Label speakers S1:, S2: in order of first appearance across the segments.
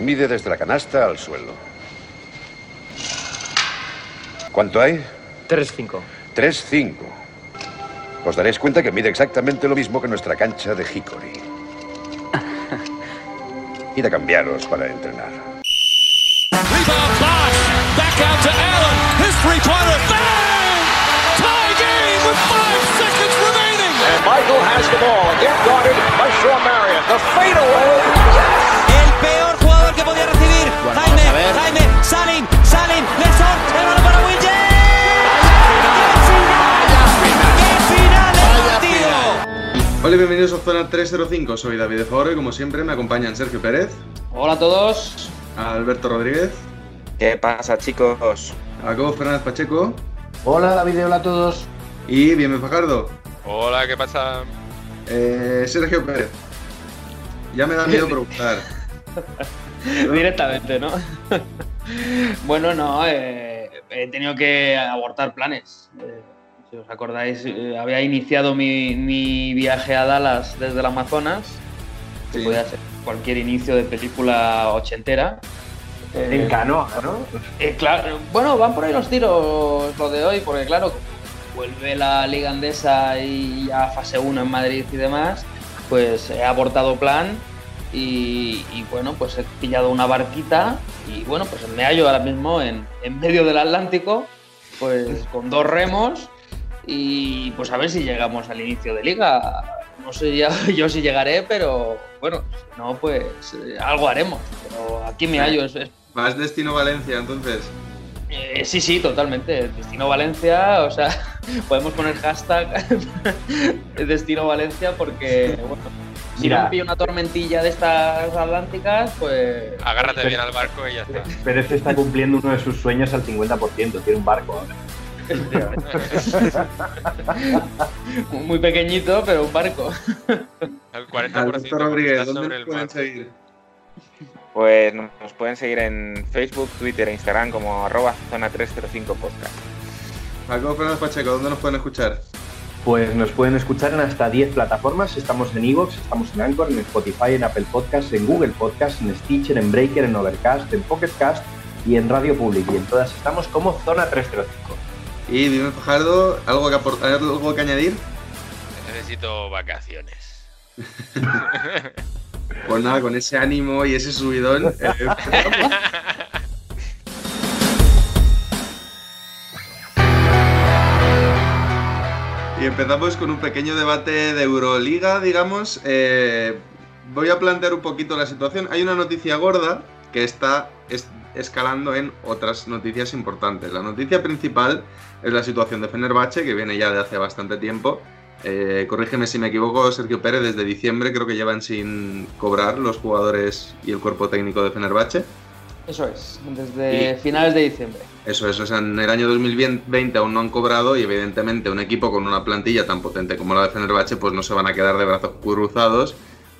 S1: Mide desde la canasta al suelo. ¿Cuánto hay?
S2: 3-5.
S1: 3-5. Os daréis cuenta que mide exactamente lo mismo que nuestra cancha de Hickory. Id a cambiaros para entrenar.
S3: Rebound Bosch. Back out to Allen. His three-pointer. Bang! Tie game with five seconds remaining.
S4: And Michael has the ball. Again guarded by Shawn Marion. The fadeaway.
S5: Hola y bienvenidos a Zona 305, soy David de Favor y como siempre me acompañan Sergio Pérez,
S6: Hola a todos.
S5: Alberto Rodríguez,
S7: ¿Qué pasa, chicos?
S5: Jacobo Fernández Pacheco
S2: Hola David, hola a todos.
S5: y Bienve Fajardo.
S8: Hola, ¿qué pasa?
S5: Eh, Sergio Pérez, ya me da miedo preguntar.
S6: Directamente, ¿no? bueno, no, eh, he tenido que abortar planes. Eh, si os acordáis, eh, había iniciado mi, mi viaje a Dallas desde el Amazonas, que podía ser cualquier inicio de película ochentera. Eh,
S2: En canoa, ¿no?
S6: Eh, claro, bueno, van por ahí los tiros lo de hoy, porque claro, vuelve la Liga Andesa y ya fase 1 en Madrid y demás, pues he abortado plan y, y, bueno, pues he pillado una barquita y bueno, pues me hallo ahora mismo en, en medio del Atlántico, pues con dos remos y pues a ver si llegamos al inicio de liga. No sé ya, yo si llegaré, pero bueno, si no, pues eh, algo haremos. Pero aquí me hallo, es- es
S5: Vas destino Valencia entonces.
S6: eh, sí, sí, totalmente. Destino Valencia, o sea, podemos poner hashtag Destino Valencia porque, bueno, si no me pillo una tormentilla de estas atlánticas, pues...
S8: Agárrate bien al barco y ya está.
S2: Pérez está cumpliendo uno de sus sueños al 50%, tiene un barco ahora.
S6: Muy pequeñito, pero un barco.
S8: El 40%
S5: Alberto Rodríguez,
S8: está
S5: ¿dónde
S8: sobre
S5: nos
S8: el
S5: pueden
S8: mar.
S5: seguir?
S7: Pues nos pueden seguir en Facebook, Twitter e Instagram como arroba zona 305 podcast.
S5: Jacobo Fernández Pacheco, ¿dónde nos pueden escuchar?
S2: Pues nos pueden escuchar en hasta 10 plataformas. Estamos en Evox, estamos en Anchor, en Spotify, en Apple Podcasts, en Google Podcasts, en Stitcher, en Breaker, en Overcast, en Pocket Cast y en Radio Public. Y en todas estamos como Zona 305.
S5: Y Bienve Fajardo, ¿algo que, aportar, algo que añadir?
S8: Necesito vacaciones.
S5: Pues nada, con ese ánimo y ese subidón. eh, y empezamos con un pequeño debate de Euroliga, digamos. Eh, voy a plantear un poquito la situación. Hay una noticia gorda que está es- escalando en otras noticias importantes. La noticia principal es la situación de Fenerbahce, que viene ya de hace bastante tiempo. Eh, corrígeme si me equivoco, Sergio Pérez, desde diciembre creo que llevan sin cobrar los jugadores y el cuerpo técnico de Fenerbahce.
S6: Eso es, desde
S5: Y-
S6: finales de diciembre.
S5: Eso es, o sea, en el año 2020 aún no han cobrado y evidentemente un equipo con una plantilla tan potente como la de Fenerbahce pues no se van a quedar de brazos cruzados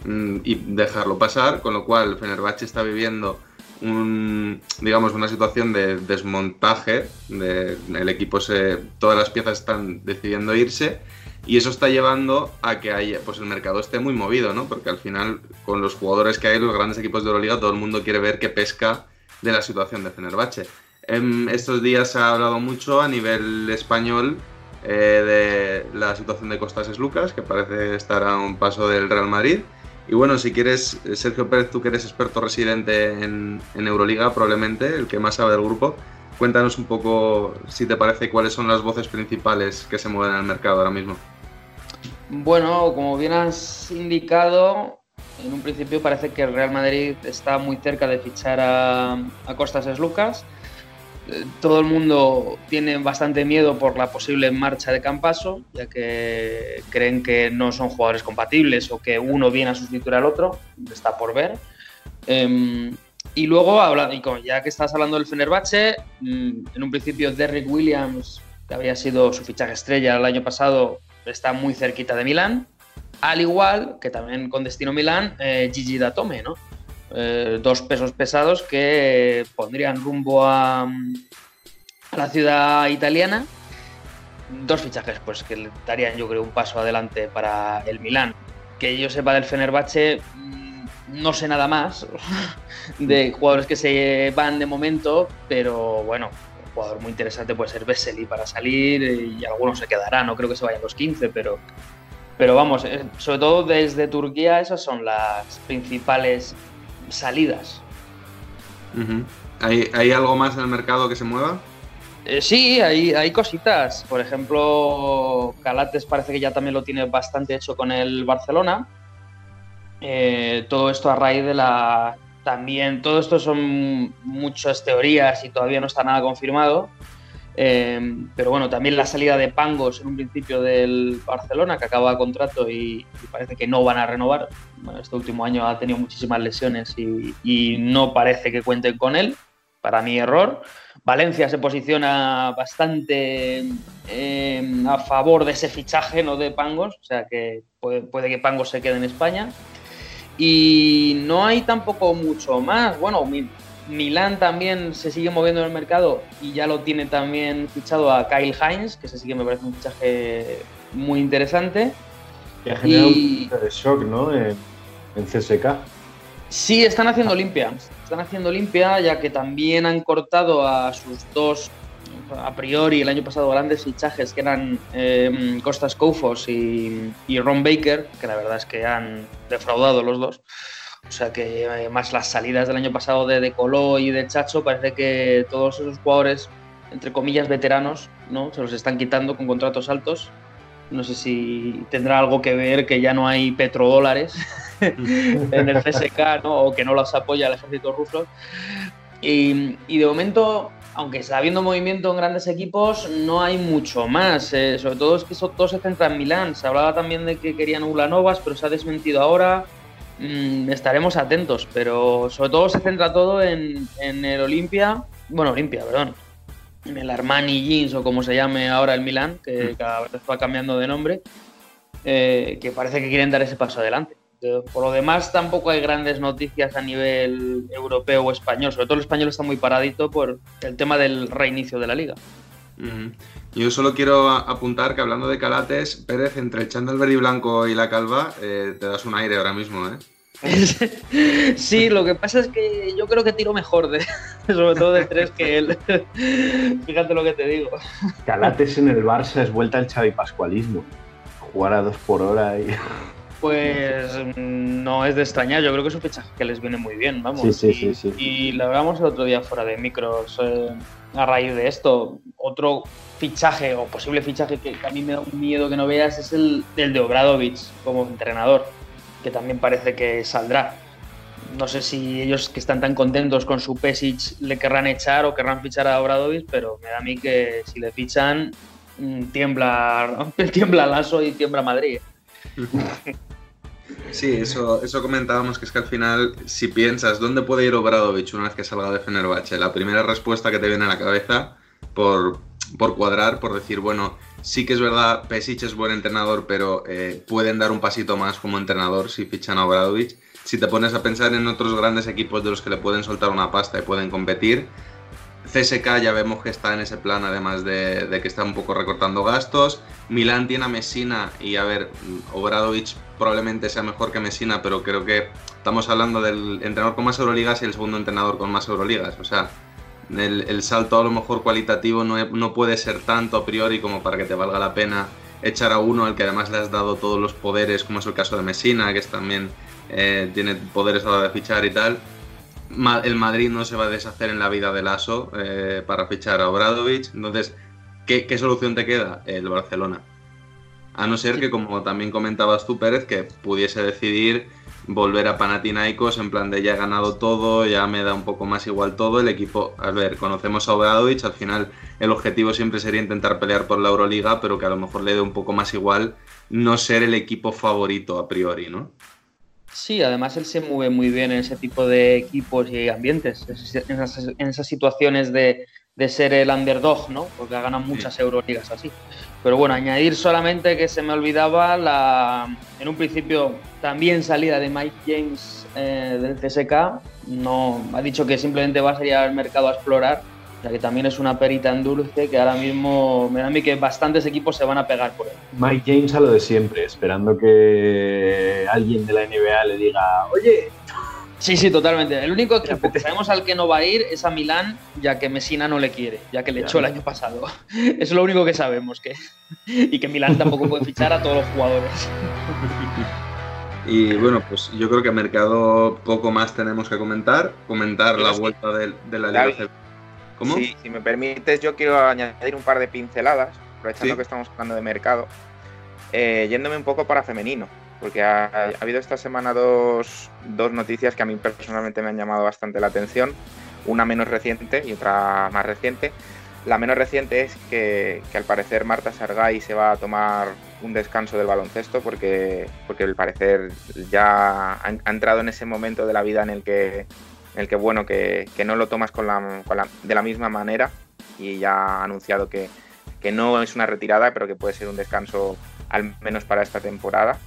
S5: mm, y dejarlo pasar, con lo cual Fenerbahce está viviendo un, digamos, una situación de desmontaje, de, el equipo se, todas las piezas están decidiendo irse y eso está llevando a que haya, pues el mercado esté muy movido, ¿no? Porque al final con los jugadores que hay, los grandes equipos de Euroliga, todo el mundo quiere ver qué pesca de la situación de Fenerbahce. En estos días se ha hablado mucho a nivel español eh, de la situación de Costas Lucas, que parece estar a un paso del Real Madrid. Y bueno, si quieres, Sergio Pérez, tú que eres experto residente en, en Euroliga, probablemente el que más sabe del grupo, cuéntanos un poco, si te parece, cuáles son las voces principales que se mueven en el mercado ahora mismo.
S6: Bueno, como bien has indicado, en un principio parece que el Real Madrid está muy cerca de fichar a, a Costas Lucas. Todo el mundo tiene bastante miedo por la posible marcha de Campaso, ya que creen que no son jugadores compatibles o que uno viene a sustituir al otro. Está por ver. Em, y luego, ya que estás hablando del Fenerbahce, mm, en un principio Derrick Williams, que había sido su fichaje estrella el año pasado, está muy cerquita de Milán. Al igual que también con destino Milán, eh, Gigi Datome, ¿no? Eh, dos pesos pesados que pondrían rumbo a, la ciudad italiana. Dos fichajes pues que darían yo creo un paso adelante para el Milán. Que yo sepa del Fenerbahce, mm, no sé nada más de jugadores que se van de momento, pero bueno, un jugador muy interesante puede ser Vesely para salir y algunos se quedarán, no creo que se vayan los 15, pero, pero vamos, eh, sobre todo desde Turquía esas son las principales salidas.
S5: ¿Hay, ¿Hay algo más en el mercado que se mueva?
S6: Eh, sí, hay, hay cositas. Por ejemplo, Calates parece que ya también lo tiene bastante hecho con el Barcelona. Eh, todo esto a raíz de la. También, todo esto son muchas teorías y todavía no está nada confirmado. Eh, pero bueno, también la salida de Pangos en un principio del Barcelona, que acaba contrato y, parece que no van a renovar. Bueno, este último año ha tenido muchísimas lesiones y, no parece que cuenten con él. Para mi error. Valencia se posiciona bastante eh, a favor de ese fichaje, no de Pangos, o sea que puede, puede, que Pangos se quede en España. Y no hay tampoco mucho más. Bueno, Milán también se sigue moviendo en el mercado y ya lo tiene también fichado a Kyle Hines, que se sigue me parece un fichaje muy interesante.
S2: Que ha generado y... un de shock, ¿no? En, en CSK.
S6: Sí, están haciendo limpia. Están haciendo limpia, ya que también han cortado a sus dos, a priori, el año pasado grandes fichajes, que eran eh, Costas Koufos y, y, Ron Baker, que la verdad es que han defraudado los dos. O sea que eh, más las salidas del año pasado de De Colo y de Chacho, parece que todos esos jugadores, entre comillas, veteranos, ¿no? Se los están quitando con contratos altos. No sé si tendrá algo que ver que ya no hay petrodólares en el CSK, ¿no? O que no los apoya el ejército ruso. Y, y, de momento, aunque está habiendo movimiento en grandes equipos, no hay mucho más. Eh, sobre todo es que eso, todo se centra en Milán. Se hablaba también de que querían Ulanovas, pero se ha desmentido ahora. Mm, estaremos atentos, pero sobre todo se centra todo en, en el Olimpia. Bueno, Olimpia, perdón. En el Armani Jeans o como se llame ahora el Milán, que cada vez va cambiando de nombre. Eh, que parece que quieren dar ese paso adelante. Por lo demás, tampoco hay grandes noticias a nivel europeo o español. Sobre todo el español está muy paradito por el tema del reinicio de la liga.
S5: Yo solo quiero apuntar que hablando de calates, Pérez, entre echando el verde y blanco y la calva, eh, te das un aire ahora mismo, ¿eh?
S6: sí, lo que pasa es que yo creo que tiro mejor, de, sobre todo de tres que él. Fíjate lo que te digo.
S2: Calates en el Barça es vuelta al Xavi Pascualismo. Jugar a dos por hora y.
S6: Pues no es de extrañar, yo creo que es un fichaje que les viene muy bien, vamos.
S2: Sí, sí,
S6: y,
S2: sí, sí.
S6: y lo hablamos el otro día fuera de micros eh, a raíz de esto. Otro fichaje o posible fichaje que, que, a mí me da un miedo que no veas es el, el de Obradovic como entrenador, que también parece que saldrá. No sé si ellos que están tan contentos con su Pesic le querrán echar o querrán fichar a Obradovic, pero me da a mí que si le fichan mm, tiembla, tiembla Lasso y tiembla Madrid.
S5: Sí, eso, eso comentábamos, que es que al final, si piensas, ¿dónde puede ir Obradovic una vez que salga de Fenerbahce? La primera respuesta que te viene a la cabeza, por, por cuadrar, por decir, bueno, sí que es verdad, Pesic es buen entrenador, pero eh, pueden dar un pasito más como entrenador si fichan a Obradovic. Si te pones a pensar en otros grandes equipos de los que le pueden soltar una pasta y pueden competir, CSK ya vemos que está en ese plan, además de, que está un poco recortando gastos. Milán tiene a Messina y a ver, Obradovic probablemente sea mejor que Messina, pero creo que estamos hablando del entrenador con más Euroligas y el segundo entrenador con más Euroligas. O sea, el, el salto a lo mejor cualitativo no, no, puede ser tanto a priori como para que te valga la pena echar a uno al que además le has dado todos los poderes, como es el caso de Messina, que es también eh, tiene poderes a la hora de fichar y tal el Madrid no se va a deshacer en la vida del ASO eh, para fichar a Obradovic. Entonces, ¿qué, ¿qué, solución te queda? El Barcelona. A no ser que, como también comentabas tú, Pérez, que pudiese decidir volver a Panathinaikos en plan de ya he ganado todo, ya me da un poco más igual todo. El equipo, a ver, conocemos a Obradovic, al final el objetivo siempre sería intentar pelear por la Euroliga, pero que a lo mejor le dé un poco más igual no ser el equipo favorito a priori, ¿no?
S6: Sí, además él se mueve muy bien en ese tipo de equipos y ambientes, en esas, en esas situaciones de, de, ser el underdog, ¿no? Porque ha ganado muchas sí. Euroligas así. Pero bueno, añadir solamente que se me olvidaba la, en un principio también salida de Mike James eh, del CSK. No, ha dicho que simplemente va a salir al mercado a explorar, ya que también es una perita en dulce que ahora mismo me da a mí que bastantes equipos se van a pegar por él.
S2: Mike James a lo de siempre, esperando que alguien de la NBA le diga, oye,
S6: Sí, sí, totalmente. El único equipo que sabemos al que no va a ir es a Milán, ya que Messina no le quiere, ya que le echó el año pasado. Eso es lo único que sabemos. Que... Y que Milán tampoco puede fichar a todos los jugadores.
S5: Y bueno, pues yo creo que mercado poco más tenemos que comentar. Comentar la vuelta de, de la Liga. ¿Cómo?
S7: Sí, si me permites, yo quiero añadir un par de pinceladas, aprovechando
S5: Sí.
S7: que estamos hablando de mercado, eh, yéndome un poco para femenino, porque ha, ha habido esta semana dos, dos noticias que a mí personalmente me han llamado bastante la atención, una menos reciente y otra más reciente. La menos reciente es que, que al parecer Marta Sargay se va a tomar un descanso del baloncesto porque, porque al parecer ya ha, ha entrado en ese momento de la vida en el que, en el que bueno, que, que no lo tomas con la, con la- de la misma manera y ya ha anunciado que, que no es una retirada, pero que puede ser un descanso al menos para esta temporada.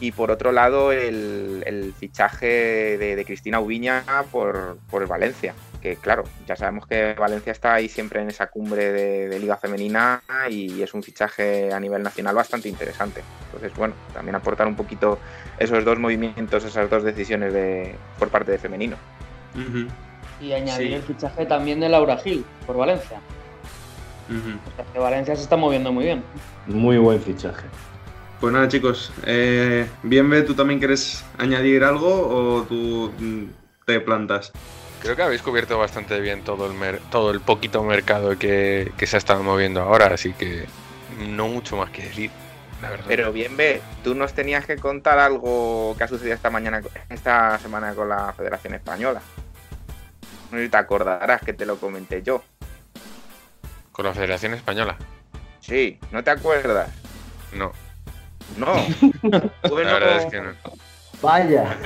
S7: Y por otro lado, el, el fichaje de, Cristina Ubiña por, por Valencia, que claro, ya sabemos que Valencia está ahí siempre en esa cumbre de, de Liga Femenina y es un fichaje a nivel nacional bastante interesante. Entonces, bueno, también aportar un poquito esos dos movimientos, esas dos decisiones de, por parte de femenino.
S6: Y añadir
S5: Sí.
S6: el fichaje también de Laura Gil por Valencia.
S5: ujú.
S6: O sea, que Valencia se está moviendo muy bien.
S2: Muy buen fichaje.
S5: Pues nada, chicos. Eh, Bienve, ¿tú también quieres añadir algo o tú mm, te plantas?
S8: Creo que habéis cubierto bastante bien todo el mer- todo el poquito mercado que, que se ha estado moviendo ahora, así que no mucho más que decir, la verdad.
S7: Pero bien, ve, tú nos tenías que contar algo que ha sucedido esta mañana, esta semana con la Federación Española. No sé si te acordarás que te lo comenté yo.
S8: Con la Federación Española.
S7: Sí, ¿no te acuerdas?
S8: No,
S7: No. Bueno,
S8: la verdad es que no.
S2: Vaya.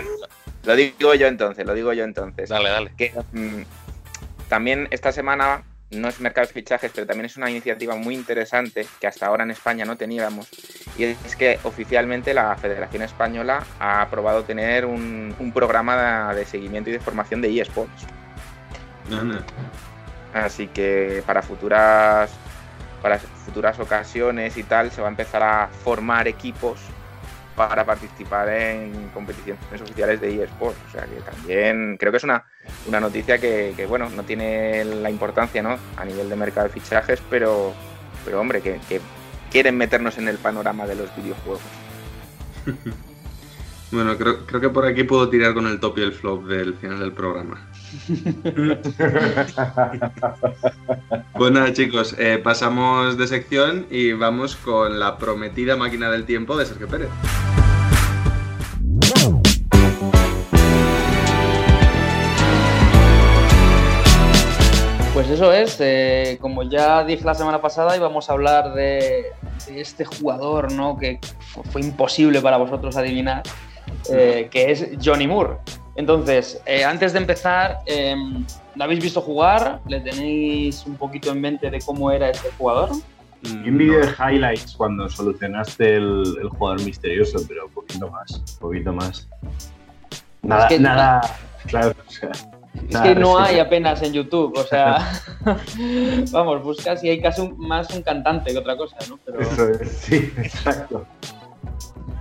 S7: Lo digo yo entonces, lo digo yo entonces.
S8: Dale, dale.
S7: Que mm, también esta semana no es mercado de fichajes, pero también es una iniciativa muy interesante que hasta ahora en España no teníamos. Y es que oficialmente la Federación Española ha aprobado tener un, un programa de, de seguimiento y de formación de eSports. Así que para futuras para futuras ocasiones y tal se va a empezar a formar equipos para participar en competiciones oficiales de eSports. O sea que también creo que es una, una noticia que, bueno, no tiene la importancia ¿no? a nivel de mercado de fichajes, pero, pero hombre, que, que quieren meternos en el panorama de los videojuegos.
S5: Bueno, creo, creo que por aquí puedo tirar con el top y el flop del final del programa. Pues nada, chicos, eh, pasamos de sección y vamos con la prometida máquina del tiempo de Sergio Pérez.
S6: Pues eso es, eh, como ya dije la semana pasada, íbamos a hablar de, este jugador ¿no? que fu- fue imposible para vosotros adivinar, eh, que es Johnny Moore. Entonces, eh, antes de empezar, eh, ¿lo habéis visto jugar? ¿Le tenéis un poquito en mente de cómo era este jugador?
S2: Un vídeo de highlights cuando solucionaste el, el jugador misterioso, pero un poquito más, un poquito más. Nada,
S6: que-
S2: nada, claro, o sea,
S6: Es
S2: nada
S6: que no hay apenas en YouTube, o sea, vamos, buscas y hay casi un- más un cantante que otra cosa, ¿no? Pero,
S2: Eso es, sí, exacto.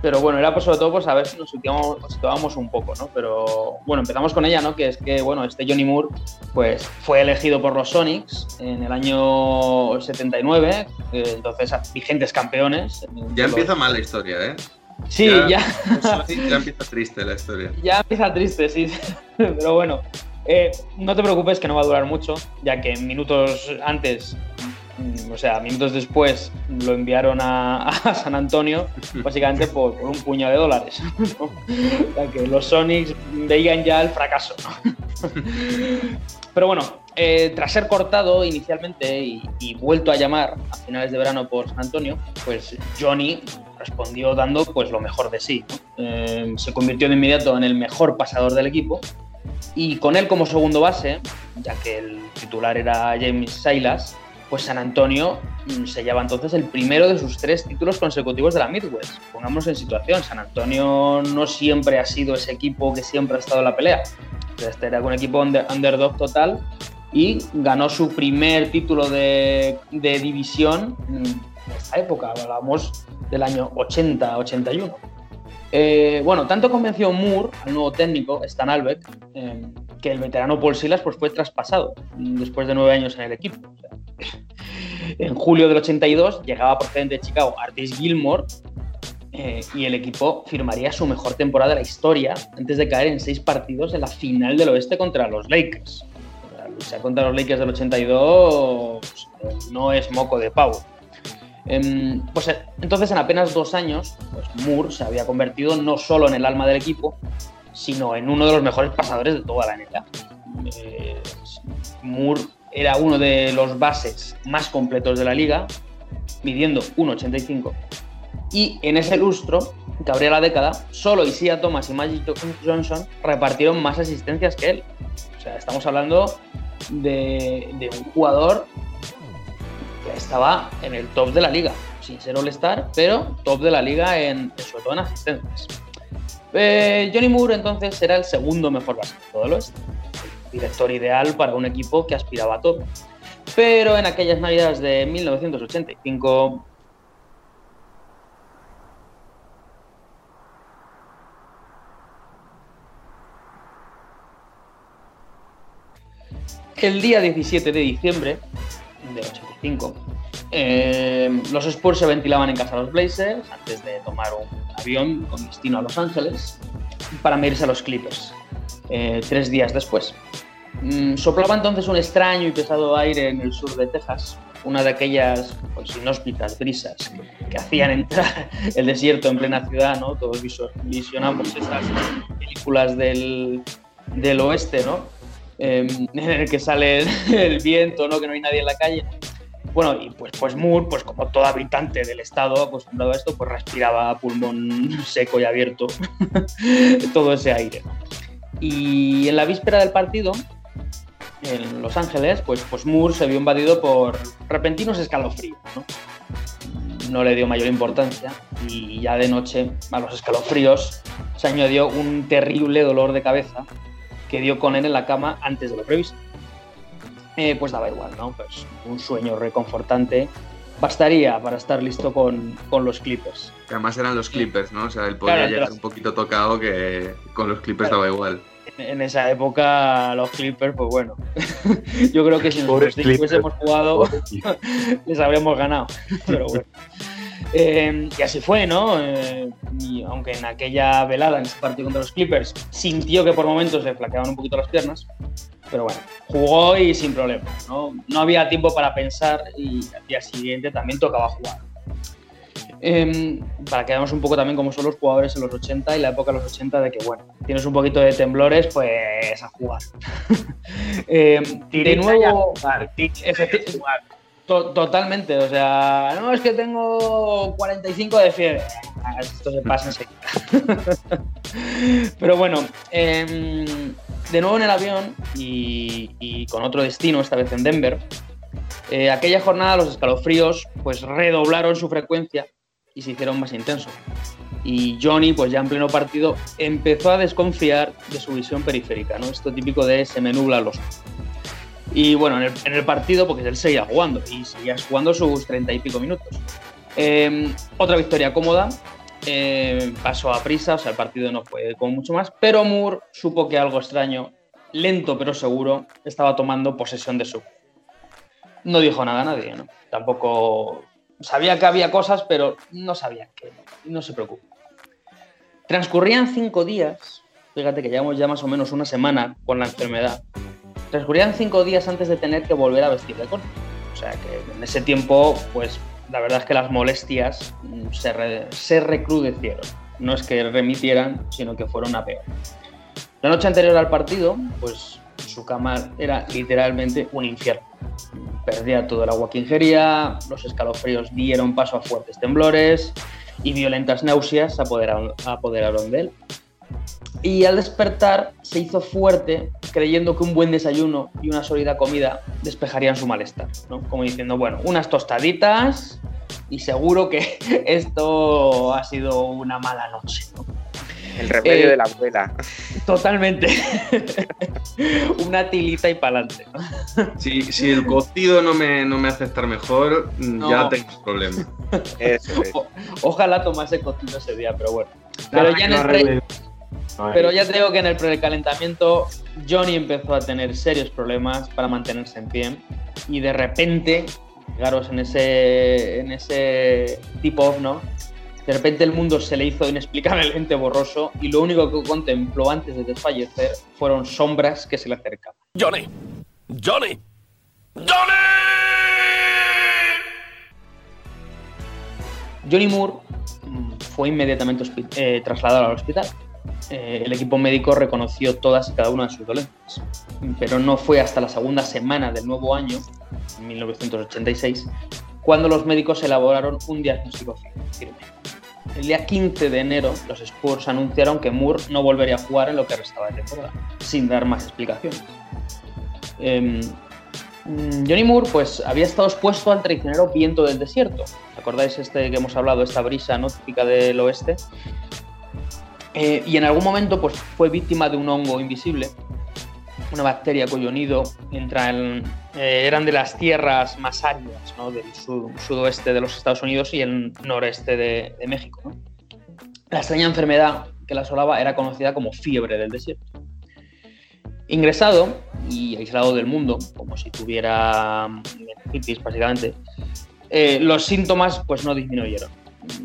S6: Pero bueno, era pues sobre todo pues a ver si nos situábamos, nos situábamos un poco, ¿no? Pero bueno, empezamos con ella, ¿no? Que es que, bueno, este Johnny Moore pues fue elegido por los Sonics en el año 79, eh, entonces vigentes campeones.
S5: Ya empieza mal la historia, ¿eh?
S6: Sí, ya,
S5: Ya empieza triste la historia.
S6: ya empieza triste, sí. Pero bueno, eh, no te preocupes que no va a durar mucho, ya que minutos antes, o sea, minutos después, lo enviaron a, San Antonio, básicamente por, un puñado de dólares. ¿no? O sea, que los Sonics veían ya el fracaso. Pero bueno, eh, tras ser cortado inicialmente y, y vuelto a llamar a finales de verano por San Antonio, pues Johnny respondió dando pues lo mejor de sí. Eh, se convirtió de inmediato en el mejor pasador del equipo y con él como segundo base, ya que el titular era James Silas, pues San Antonio mm, se lleva entonces el primero de sus tres títulos consecutivos de la Midwest. Pongámonos en situación, San Antonio no siempre ha sido ese equipo que siempre ha estado en la pelea. Este era un equipo under- underdog total y ganó su primer título de, de división en esta época, hablamos del año 80-81. Eh, bueno, tanto convenció Moore, al nuevo técnico, Stan Albeck, eh, que el veterano Paul Silas pues, fue traspasado después de nueve años en el equipo. En julio del 82 llegaba procedente de Chicago Artis Gilmore eh, y el equipo firmaría su mejor temporada de la historia antes de caer en seis partidos en la final del oeste contra los Lakers. La lucha contra los Lakers del 82 eh, no es moco de pavo. Em, pues eh, entonces en apenas dos años, pues Moore se había convertido no solo en el alma del equipo, sino en uno de los mejores pasadores de toda la NBA. Eh, Moore era uno de los bases más completos de la liga, midiendo 1,85. Y en ese lustro, que abría la década, solo Isia Thomas y Magic Johnson repartieron más asistencias que él. O sea, estamos hablando de, un jugador estaba en el top de la liga, sin ser All-Star, pero top de la liga en, sobre todo en asistencias. Eh, Johnny Moore entonces era el segundo mejor base de todo el oeste, el director ideal para un equipo que aspiraba a todo. Pero en aquellas navidades de 1985 el día 17 de diciembre de 85, eh, los Spurs se ventilaban en casa de los Blazers antes de tomar un avión con destino a Los Ángeles para medirse a los Clippers eh, tres días después. Mm, soplaba entonces un extraño y pesado aire en el sur de Texas, una de aquellas pues, inhóspitas brisas que hacían entrar el desierto en plena ciudad. Todos visionamos esas películas del, del oeste, ¿no? Eh, en el que sale el viento, ¿no? Que no hay nadie en la calle. Bueno, y pues, pues Moore, pues como todo habitante del estado acostumbrado a esto, pues respiraba pulmón seco y abierto todo ese aire. Y en la víspera del partido, en Los Ángeles, pues, pues Moore se vio invadido por repentinos escalofríos. no le dio mayor importancia y ya de noche a los escalofríos se añadió un terrible dolor de cabeza que dio con él en la cama antes de lo previsto. Eh, pues daba igual, ¿no? Pues un sueño reconfortante bastaría para estar listo con, con los Clippers.
S5: Que además eran los Clippers, ¿no? O sea, él podía
S6: Claro,
S5: llegar un poquito tocado que con los Clippers
S6: Claro.
S5: daba igual.
S6: En, en esa época los Clippers, pues bueno, yo creo que si nosotros
S2: Clippers.
S6: hubiésemos jugado les habríamos ganado, pero bueno. Eh, y así fue, ¿no? Eh, y aunque en aquella velada, en ese partido contra los Clippers, sintió que por momentos le flaqueaban un poquito las piernas, pero bueno, jugó y sin problema, ¿no? No había tiempo para pensar y al día siguiente también tocaba jugar. Eh, para que veamos un poco también cómo son los jugadores en los 80 y la época de los 80 de que, bueno, tienes un poquito de temblores, pues a jugar. Eh, de nuevo, efecti- to- totalmente, o sea, no es que tengo 45 de fiebre, Ah, esto se pasa enseguida. Pero bueno, em, de nuevo en el avión y, con otro destino, esta vez en Denver, eh, aquella jornada los escalofríos pues redoblaron su frecuencia y se hicieron más intensos. Y Johnny, pues ya en pleno partido, empezó a desconfiar de su visión periférica, ¿no? Esto típico de se me nubla los ojos. Y bueno, en el, partido, porque él seguía jugando y seguía jugando sus treinta y pico minutos. Eh, otra victoria cómoda, eh, pasó a prisa, o sea, el partido no fue con mucho más, pero Moore supo que algo extraño, lento pero seguro, estaba tomando posesión de su. No dijo nada a nadie, ¿no? Tampoco sabía que había cosas, pero no sabía qué. No se preocupe. Transcurrían cinco días, fíjate que llevamos ya más o menos una semana con la enfermedad. Transcurrían cinco días antes de tener que volver a vestir de corte. O sea que en ese tiempo, pues la verdad es que las molestias mm, se, se recrudecieron. No es que remitieran, sino que fueron a peor. La noche anterior al partido, pues su cama era literalmente un infierno. Perdía todo el agua que ingería, los escalofríos dieron paso a fuertes temblores y violentas náuseas se apoderaron, apoderaron de él. Y al despertar se hizo fuerte creyendo que un buen desayuno y una sólida comida despejarían su malestar, ¿no? Como diciendo, bueno, unas tostaditas y seguro que esto ha sido una mala noche, ¿no?
S7: El remedio
S6: Eh,
S7: de la abuela.
S6: Totalmente. una tilita y pa'lante.
S5: Si, si el cocido no me, no me hace estar mejor,
S6: No.
S5: ya tengo problema.
S7: Eso es.
S6: O- Ojalá tomase cocido ese día, pero bueno. Pero ya, en el pero ya te digo que en el precalentamiento Johnny empezó a tener serios problemas para mantenerse en pie y de repente, fijaros en ese, en ese tip off, ¿no? De repente el mundo se le hizo inexplicablemente borroso y lo único que contempló antes de desfallecer fueron sombras que se le acercaban.
S3: Johnny. Johnny.
S6: Johnny Moore mm, fue inmediatamente eh, trasladado al hospital. Eh, el equipo médico reconoció todas y cada una de sus dolencias, pero no fue hasta la segunda semana del nuevo año, en 1986, cuando los médicos elaboraron un diagnóstico firme. El día 15 de enero, los Spurs anunciaron que Moore no volvería a jugar en lo que restaba de temporada, sin dar más explicaciones. Em, Mm, Johnny Moore pues había estado expuesto al traicionero viento del desierto. ¿Acordáis este que hemos hablado, esta brisa ¿no? típica del oeste? Eh, y en algún momento pues fue víctima de un hongo invisible, una bacteria cuyo nido entra en- eh, eran de las tierras más áridas del sud- sudoeste de los Estados Unidos y el noreste de, México. La extraña enfermedad que la asolaba era conocida como fiebre del desierto. Ingresado y aislado del mundo, como si tuviera meningitis básicamente, eh, los síntomas pues no disminuyeron.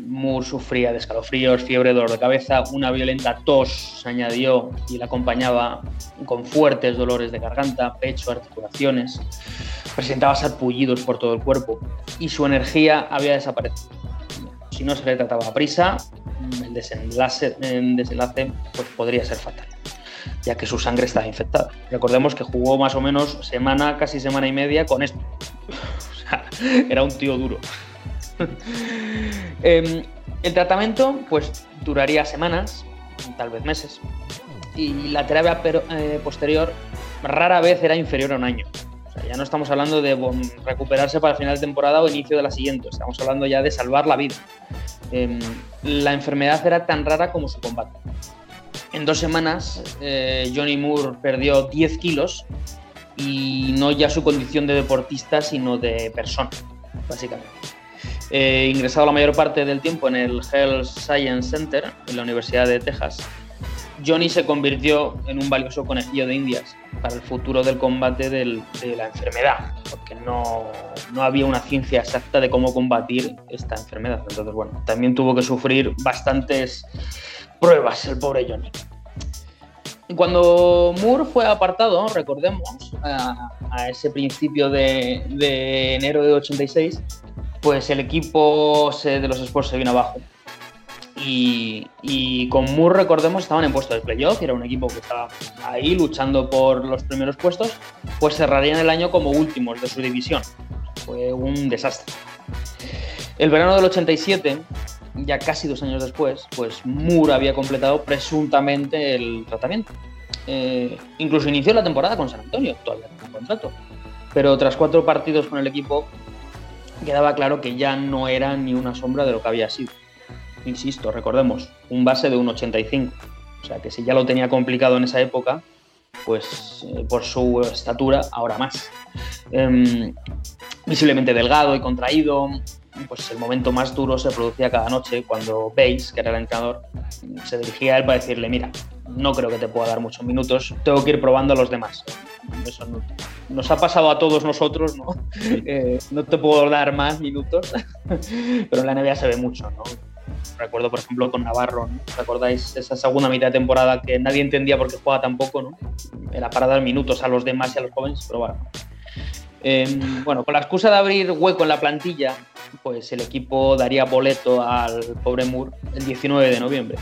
S6: Moore sufría de escalofríos, fiebre, dolor de cabeza, una violenta tos se añadió y la acompañaba con fuertes dolores de garganta, pecho, articulaciones. Presentaba sarpullidos por todo el cuerpo y su energía había desaparecido. Si no se le trataba a prisa, el desenlace, el desenlace pues, podría ser fatal ya que su sangre estaba infectada. Recordemos que jugó más o menos semana, casi semana y media con esto. Era un tío duro. Em, el tratamiento pues duraría semanas, tal vez meses, y la terapia pero- eh, posterior rara vez era inferior a un año. Ya no estamos hablando de recuperarse para el final de temporada o inicio de la siguiente, estamos hablando ya de salvar la vida. Em, la enfermedad era tan rara como su combate. En dos semanas, eh, Johnny Moore perdió 10 kilos y no ya su condición de deportista, sino de persona, básicamente. Ingresado la mayor parte del tiempo en el Health Science Center, en la Universidad de Texas, Johnny se convirtió en un valioso conejillo de indias para el futuro del combate de la enfermedad, porque no, no había una ciencia exacta de cómo combatir esta enfermedad. Entonces, bueno, también tuvo que sufrir bastantes pruebas el pobre Johnny. Cuando Moore fue apartado, recordemos, a, a ese principio de, de enero de 86, pues el equipo de los Spurs se vino abajo. Y, y con Moore, recordemos, estaban en puesto de playoff era un equipo que estaba ahí luchando por los primeros puestos, pues cerrarían el año como últimos de su división. Fue un desastre. El verano del 87, ya casi dos años después, pues Moore había completado presuntamente el tratamiento. Eh, incluso inició la temporada con San Antonio, todavía con contrato. Pero tras cuatro partidos con el equipo, quedaba claro que ya no era ni una sombra de lo que había sido. Insisto, recordemos, un base de un 85. O sea que si ya lo tenía complicado en esa época, pues eh, por su estatura, ahora más. Em, visiblemente delgado y contraído, pues el momento más duro se producía cada noche cuando Bates, que era el entrenador, se dirigía a él para decirle, mira, no creo que te pueda dar muchos minutos, tengo que ir probando a los demás. Eso nos ha pasado a todos nosotros, ¿no? Eh, no te puedo dar más minutos, pero en la NBA se ve mucho, ¿no? Recuerdo, por ejemplo, con Navarro, ¿no? ¿Os acordáis esa segunda mitad de temporada que nadie entendía por qué juega tan poco, ¿no? Era para dar minutos a los demás y a los jóvenes, pero bueno. Eh, bueno, con la excusa de abrir hueco en la plantilla, pues el equipo daría boleto al pobre Moore el 19 de noviembre.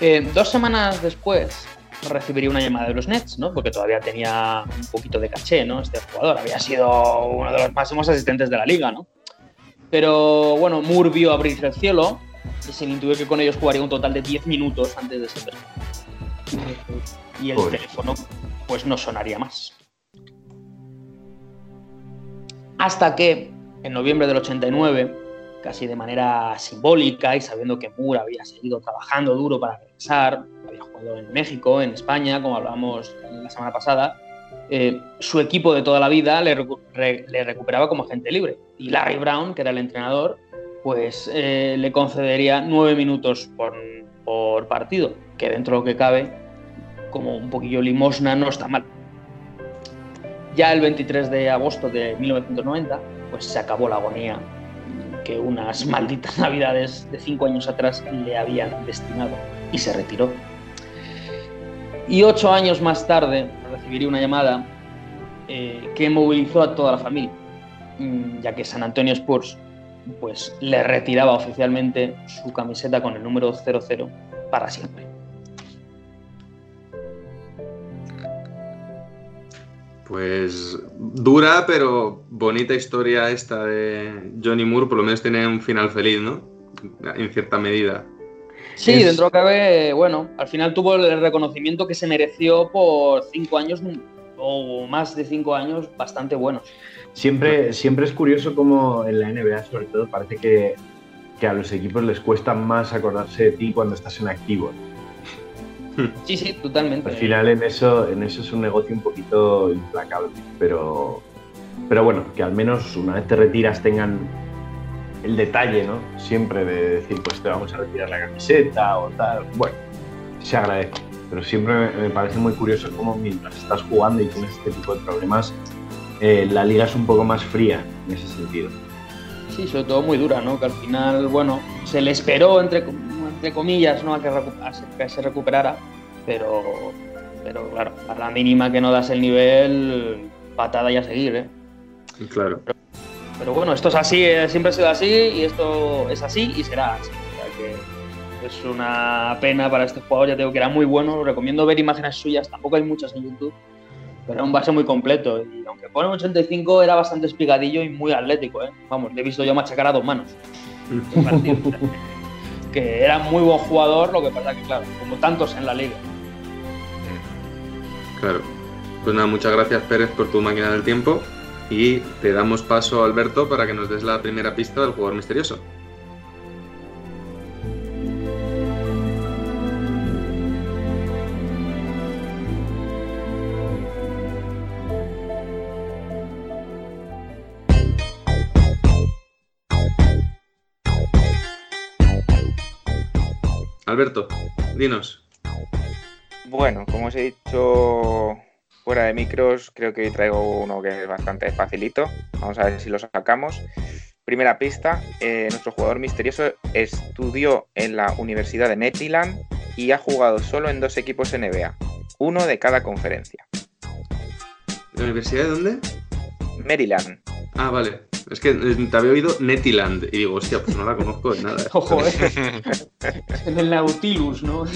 S6: Eh, dos semanas después recibiría una llamada de los Nets, ¿no? Porque todavía tenía un poquito de caché, ¿no? Este jugador había sido uno de los máximos asistentes de la liga, ¿no? Pero bueno, Moore vio abrirse el cielo y se intuyó que con ellos jugaría un total de 10 minutos antes de ser. Y el
S2: Pobre.
S6: teléfono pues no sonaría más. Hasta que en noviembre del 89, casi de manera simbólica y sabiendo que Moore había seguido trabajando duro para regresar, había jugado en México, en España, como hablamos la semana pasada, eh, su equipo de toda la vida le recuperaba como agente libre. Y Larry Brown, que era el entrenador, pues eh, le concedería nueve minutos por, por partido, que dentro de lo que cabe, como un poquillo limosna, no está mal. Ya el 23 de agosto de 1990, pues se acabó la agonía que unas malditas navidades de cinco años atrás le habían destinado y se retiró. Y ocho años más tarde recibiría una llamada eh, que movilizó a toda la familia, mm, ya que San Antonio Spurs pues, le retiraba oficialmente su camiseta con el número 00 para siempre.
S5: Pues dura, pero bonita historia esta de Johnny Moore, por lo menos tiene un final feliz, ¿no? En cierta medida.
S6: Sí, dentro de cabe, bueno, al final tuvo el reconocimiento que se mereció por cinco años o más de cinco años bastante buenos.
S2: Siempre, siempre es curioso cómo en la NBA, sobre todo, parece que, que a los equipos les cuesta más acordarse de ti cuando estás en activo.
S6: Sí, sí, totalmente.
S2: Al final en eso, en eso es un negocio un poquito implacable, pero, pero bueno, que al menos una vez te retiras tengan el detalle, ¿no? Siempre de decir, pues te vamos a retirar la camiseta o tal. Bueno, se agradece. Pero siempre me parece muy curioso cómo mientras estás jugando y tienes este tipo de problemas, eh, la liga es un poco más fría en ese sentido.
S6: Sí, sobre todo muy dura, ¿no? Que al final, bueno, se le esperó, entre, entre comillas, ¿no? A que, que se recuperara, pero, pero claro, a la mínima que no das el nivel, patada y a seguir, ¿eh?
S5: Claro.
S6: Pero, pero bueno, esto es así, eh, siempre ha sido así y esto es así y será así. O sea que es una pena para este jugador, ya tengo que era muy bueno, recomiendo ver imágenes suyas, tampoco hay muchas en YouTube, pero era un base muy completo y aunque pone 85 era bastante espigadillo y muy atlético, ¿eh? vamos, le he visto yo machacar a dos manos. que era muy buen jugador, lo que pasa que claro, como tantos en la liga.
S5: Claro. Pues nada, muchas gracias Pérez por tu máquina del tiempo y te damos paso, Alberto, para que nos des la primera pista del jugador misterioso. Alberto, dinos.
S7: Bueno, como os he dicho fuera de micros, creo que hoy traigo uno que es bastante facilito. Vamos a ver si lo sacamos. Primera pista, eh, nuestro jugador misterioso estudió en la Universidad de Maryland y ha jugado solo en dos equipos NBA, uno de cada conferencia.
S5: ¿La universidad de dónde?
S7: Maryland.
S5: Ah, vale. Es que eh, te había oído Netiland y digo, hostia, pues no la conozco de nada.
S6: Ojo, ¿eh? en el Nautilus, ¿no?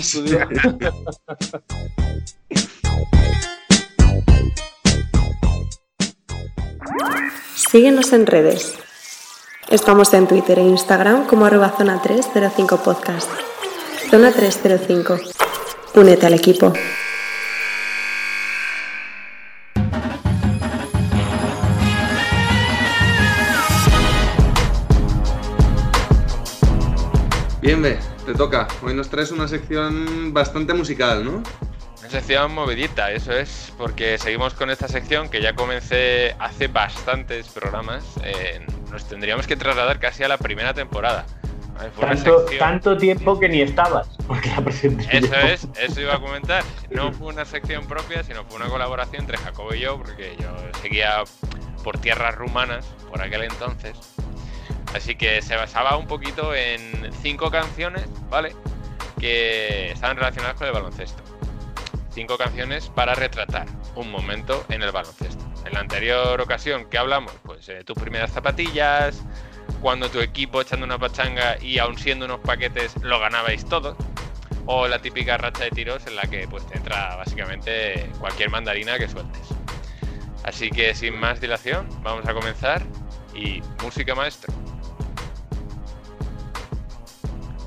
S9: Síguenos en redes. Estamos en Twitter e Instagram como arroba zona 305 podcast. Zona 305. Únete al equipo.
S5: Bien, ve, te toca. Hoy nos traes una sección bastante musical, ¿no?
S8: Sección movidita, eso es, porque seguimos con esta sección que ya comencé hace bastantes programas. eh, nos tendríamos que trasladar casi a la primera temporada.
S2: Tanto, tiempo que ni estabas, porque la presenté
S8: Eso
S2: yo.
S8: es, eso iba a comentar. No fue una sección propia, sino fue una colaboración entre Jacobo y yo, porque yo seguía por tierras rumanas por aquel entonces. Así que se basaba un poquito en cinco canciones, ¿vale? Que estaban relacionadas con el baloncesto. Cinco canciones para retratar un momento en el baloncesto. En la anterior ocasión que hablamos, pues eh, tus primeras zapatillas, cuando tu equipo echando una pachanga y aun siendo unos paquetes lo ganabais todos o la típica racha de tiros en la que pues te entra básicamente cualquier mandarina que sueltes. Así que sin más dilación, vamos a comenzar y música maestro.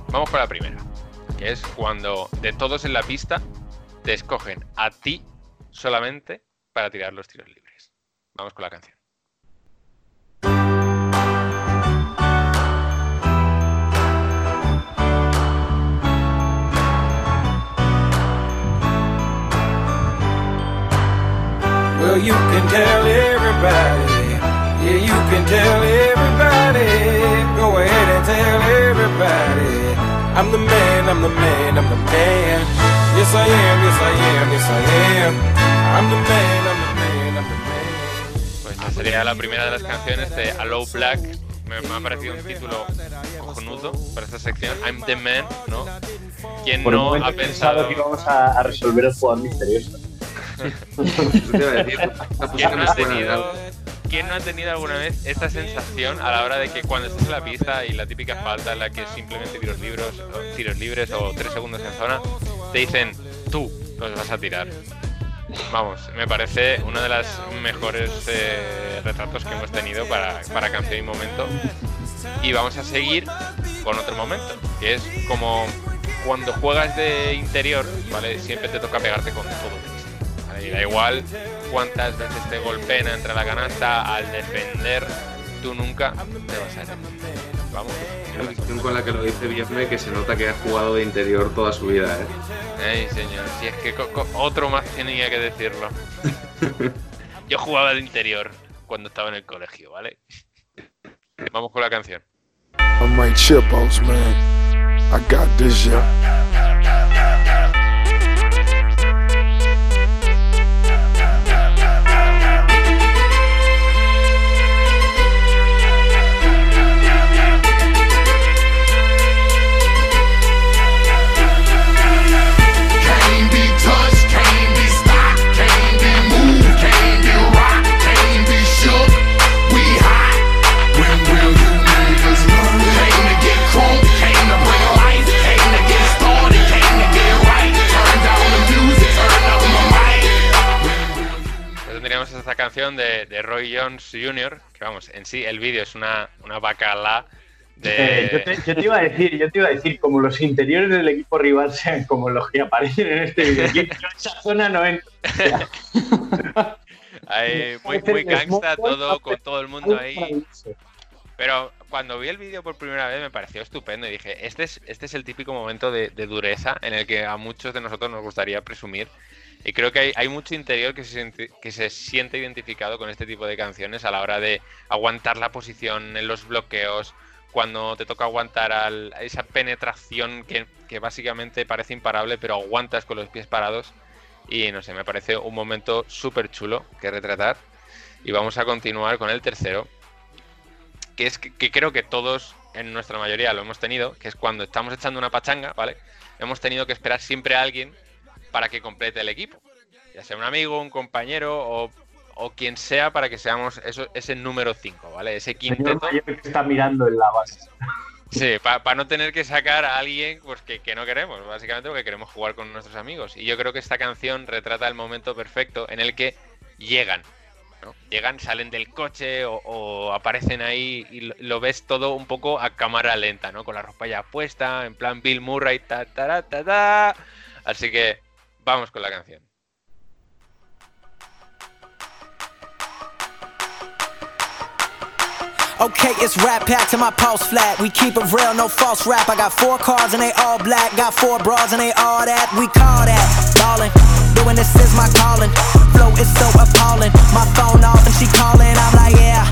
S8: Vamos con la primera, que es cuando de todos en la pista te escogen a ti solamente para tirar los tiros libres. Vamos con la canción.
S10: Well, you can tell everybody. Yeah, you can tell everybody. Go ahead and tell I'm the man, I'm the man, I'm the man. Yes, I am, yes, I am, yes, I am. I'm the man, I'm the man, I'm the man.
S8: Pues esa sería la primera de las canciones de Allow Black. Me, me ha parecido un título cojonudo para esta sección. I'm the man, ¿no? ¿Quién
S2: Por
S8: no ha
S2: he pensado
S8: pensado
S2: que íbamos a, a resolver el jugador misterioso.
S5: Esta
S8: ¿Quién no, ha tenido,
S5: ¿no?
S8: quién no ha tenido alguna vez esta sensación a la hora de que cuando estás en la pista y la típica falta en la que simplemente tiros libres, tiros libres o tres segundos en zona, te dicen, tú los vas a tirar? Vamos, me parece uno de los mejores eh, retratos que hemos tenido para, para canción y momento. Y vamos a seguir con otro momento, que es como cuando juegas de interior, ¿vale? Siempre te toca pegarte con todo. da igual cuántas veces te golpeen entre la canasta, al defender, tú nunca te vas a ir. Vamos.
S5: La con la que lo dice Vierne que se nota que ha jugado de interior toda su vida, ¿eh?
S8: Ay, señor, si es que otro más tenía que decirlo. Yo jugaba de interior cuando estaba en el colegio, ¿vale? Vamos con la canción.
S11: I'm chipos, man. I got this, yeah.
S8: Esta canción de, de Roy Jones Jr., que vamos, en sí el vídeo es una, una bacala
S2: Eh, yo,
S8: de...
S2: te, yo te iba a decir, yo te iba a decir, como los interiores del equipo rival sean como los que aparecen en este videoclip, yo en esa zona no entro.
S8: Ahí, muy, muy gangsta todo, con todo el mundo ahí. Pero cuando vi el vídeo por primera vez me pareció estupendo y dije, este es, este es el típico momento de, de dureza en el que a muchos de nosotros nos gustaría presumir. Y creo que hay, hay mucho interior que se, siente, que se siente identificado con este tipo de canciones a la hora de aguantar la posición en los bloqueos, cuando te toca aguantar al- esa penetración que, que básicamente parece imparable, pero aguantas con los pies parados. Y no sé, me parece un momento súper chulo que retratar. Y vamos a continuar con el tercero, que es que, que creo que todos, en nuestra mayoría, lo hemos tenido, que es cuando estamos echando una pachanga, ¿vale? Hemos tenido que esperar siempre a alguien para que complete el equipo. Ya sea un amigo, un compañero o, o quien sea para que seamos eso, ese número 5, ¿vale? Ese quinteto.
S2: que está mirando en la base.
S8: Sí, para no tener que sacar a alguien pues, que, que no queremos, básicamente porque queremos jugar con nuestros amigos. Y yo creo que esta canción retrata el momento perfecto en el que llegan. ¿no? Llegan, salen del coche o, o aparecen ahí y lo, lo ves todo un poco a cámara lenta, ¿no? Con la ropa ya puesta, en plan Bill Murray, ta, ta, ta, ta. Así que vamos con la canción.
S12: Okay, it's rap packed to my pulse flat. We keep it real, no false rap. I got four cars and they all black. Got four bras and they all that. We call that ballin'. Doing this is my calling. Flow is so appalling. My phone off and she calling. I'm like, yeah,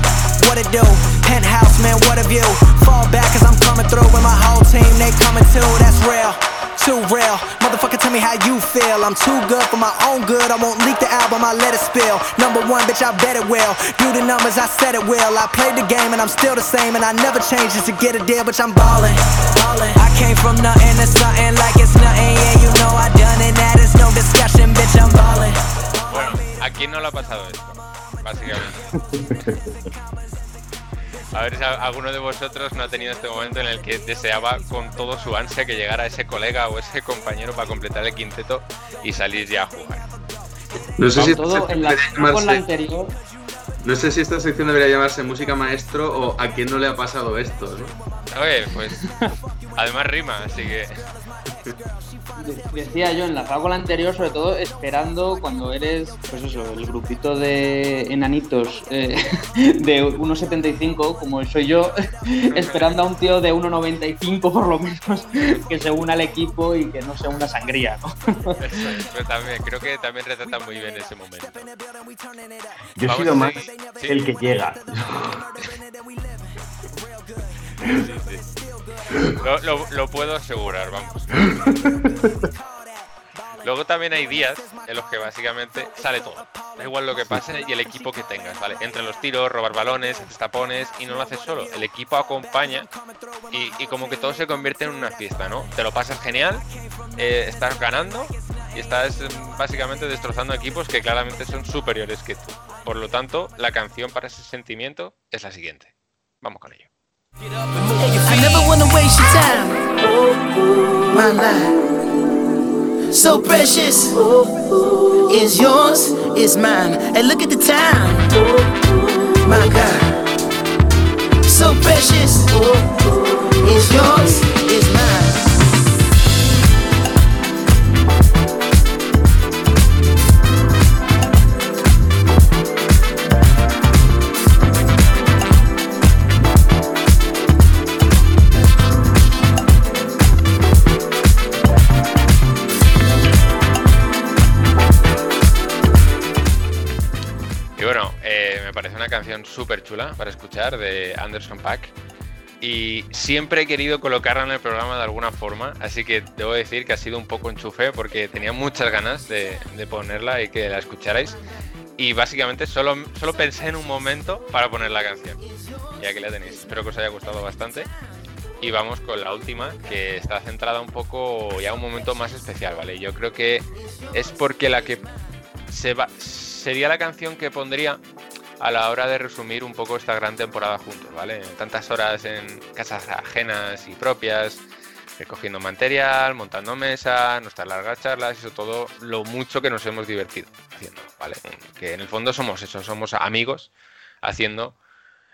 S12: what it do? Penthouse, man, what a view. Fall back cause I'm coming through with my whole team. They coming too, that's real. Too real. Motherfucker, tell me how you feel. I'm too good for my own good. I won't leak the album, I let it spill. Number one, bitch, I bet it will. Do the numbers, I said it will. I played the game and I'm still the same. And I never changed just to get a deal, bitch, I'm ballin'. ballin'. I came from nothing to something like it's nothing. Yeah, you know I done it. That is no discussion, bitch, I'm ballin'.
S8: Bueno, ¿a quién no le ha pasado esto? Básicamente. A ver si alguno de vosotros no ha tenido este momento en el que deseaba con todo su ansia que llegara ese colega o ese compañero para completar el quinteto y salir ya a jugar.
S5: No sé, si
S6: Todo en la, con la
S5: llamarse,
S6: anterior.
S5: no sé si esta sección debería llamarse música maestro o a quién no le ha pasado esto, ¿no?
S8: Oye, pues además rima, así que
S6: Decía yo, enlazado con la anterior, sobre todo esperando cuando eres, pues eso, el grupito de enanitos eh, de 1,75, como soy yo, esperando a un tío de 1,95 por lo menos, que se una al equipo y que no sea una sangría, ¿no?
S8: eso es, pero también creo que también retrata muy bien ese momento.
S2: Yo he sido más.
S8: Sí.
S2: el que llega.
S8: Sí, sí. Lo, puedo asegurar, vamos. Luego también hay días en los que básicamente sale todo. Da igual lo que pase y el equipo que tengas, ¿vale? Entre los tiros, robar balones, tapones y no lo haces solo. El equipo acompaña y, y como que todo se convierte en una fiesta, ¿no? Te lo pasas genial, eh, estás ganando y estás mm, básicamente destrozando equipos que claramente son superiores que tú. Por lo tanto, la canción para ese sentimiento es la siguiente. Vamos con ello.
S13: I never wanna waste your time. My life. So precious. Is yours, is mine. And look at the time. My God. So precious. Is yours,
S8: canción súper chula para escuchar de Anderson Pack. Y siempre he querido colocarla en el programa de alguna forma, así que debo decir que ha sido un poco enchufe porque tenía muchas ganas de, ponerla y que la escucharais. Y básicamente solo, solo pensé en un momento para poner la canción. Ya que la tenéis, espero que os haya gustado bastante. Y vamos con la última, que está centrada un poco ya un momento más especial, ¿vale? Yo creo que es porque la que se va, sería la canción que pondría a la hora de resumir un poco esta gran temporada juntos, ¿vale? Tantas horas en casas ajenas y propias, recogiendo material, montando mesa, nuestras largas charlas, eso todo lo mucho que nos hemos divertido haciendo, ¿vale? Que en el fondo somos eso, somos amigos haciendo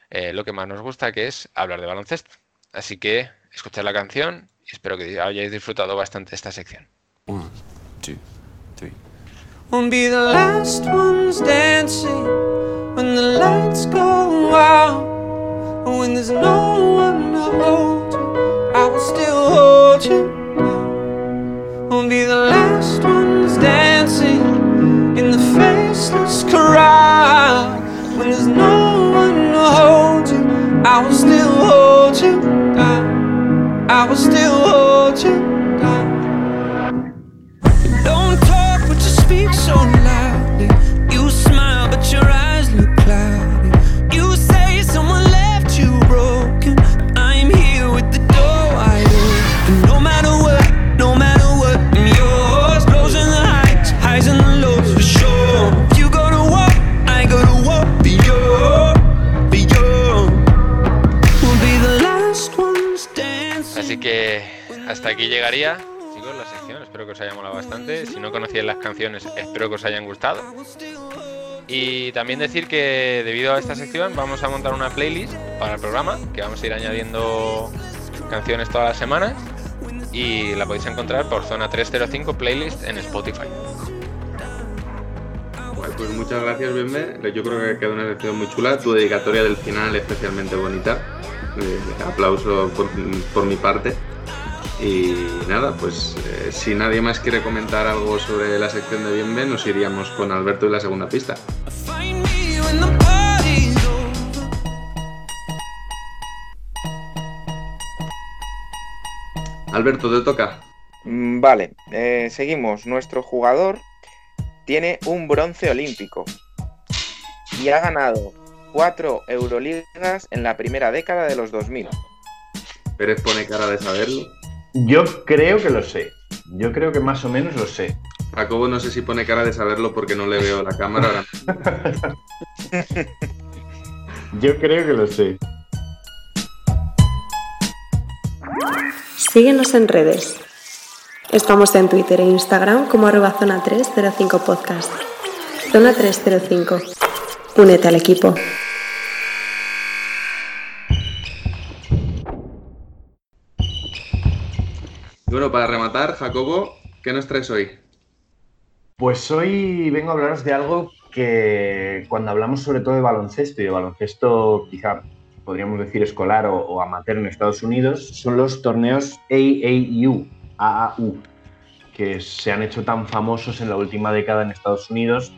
S8: eh, lo que más nos gusta, que es hablar de baloncesto. Así que escuchad la canción y espero que hayáis disfrutado bastante esta sección.
S10: One, two, three.
S14: Won't be the last ones dancing when the lights go out. When there's no one to hold you, I will still hold you. Won't be the last ones dancing in the faceless crowd. When there's no one to hold you, I will still hold you down. I will still hold
S8: hasta aquí llegaría, chicos, la sección. Espero que os haya molado bastante. Si no conocíais las canciones, espero que os hayan gustado. Y también decir que debido a esta sección vamos a montar una playlist para el programa, que vamos a ir añadiendo canciones todas las semanas. Y la podéis encontrar por zona 305 playlist en Spotify.
S5: Pues muchas gracias, Benbe. Yo creo que queda una lección muy chula. Tu dedicatoria del final especialmente bonita. Eh, aplauso por mi parte. Y nada, pues eh, si nadie más quiere comentar algo sobre la sección de Bienve, nos iríamos con Alberto y la segunda pista. Alberto, te toca.
S7: Mm, Vale, eh, seguimos. Nuestro jugador tiene un bronce olímpico y ha ganado cuatro Euroligas en la primera década de los 2000.
S5: Pérez pone cara de saberlo.
S2: Yo creo que lo sé. Yo creo que más o menos lo sé.
S5: Jacobo no sé si pone cara de saberlo porque no le veo la cámara ahora.
S2: Yo creo que lo sé.
S9: Síguenos en redes. Estamos en Twitter e Instagram como arroba zona 305 podcast. Zona 305. Únete al equipo.
S5: Bueno, para rematar, Jacobo, ¿qué nos traes hoy?
S2: Pues hoy vengo a hablaros de algo que cuando hablamos sobre todo de baloncesto y de baloncesto quizá podríamos decir escolar o, o amateur en Estados Unidos, son los torneos AAU, AAU, que se han hecho tan famosos en la última década en Estados Unidos,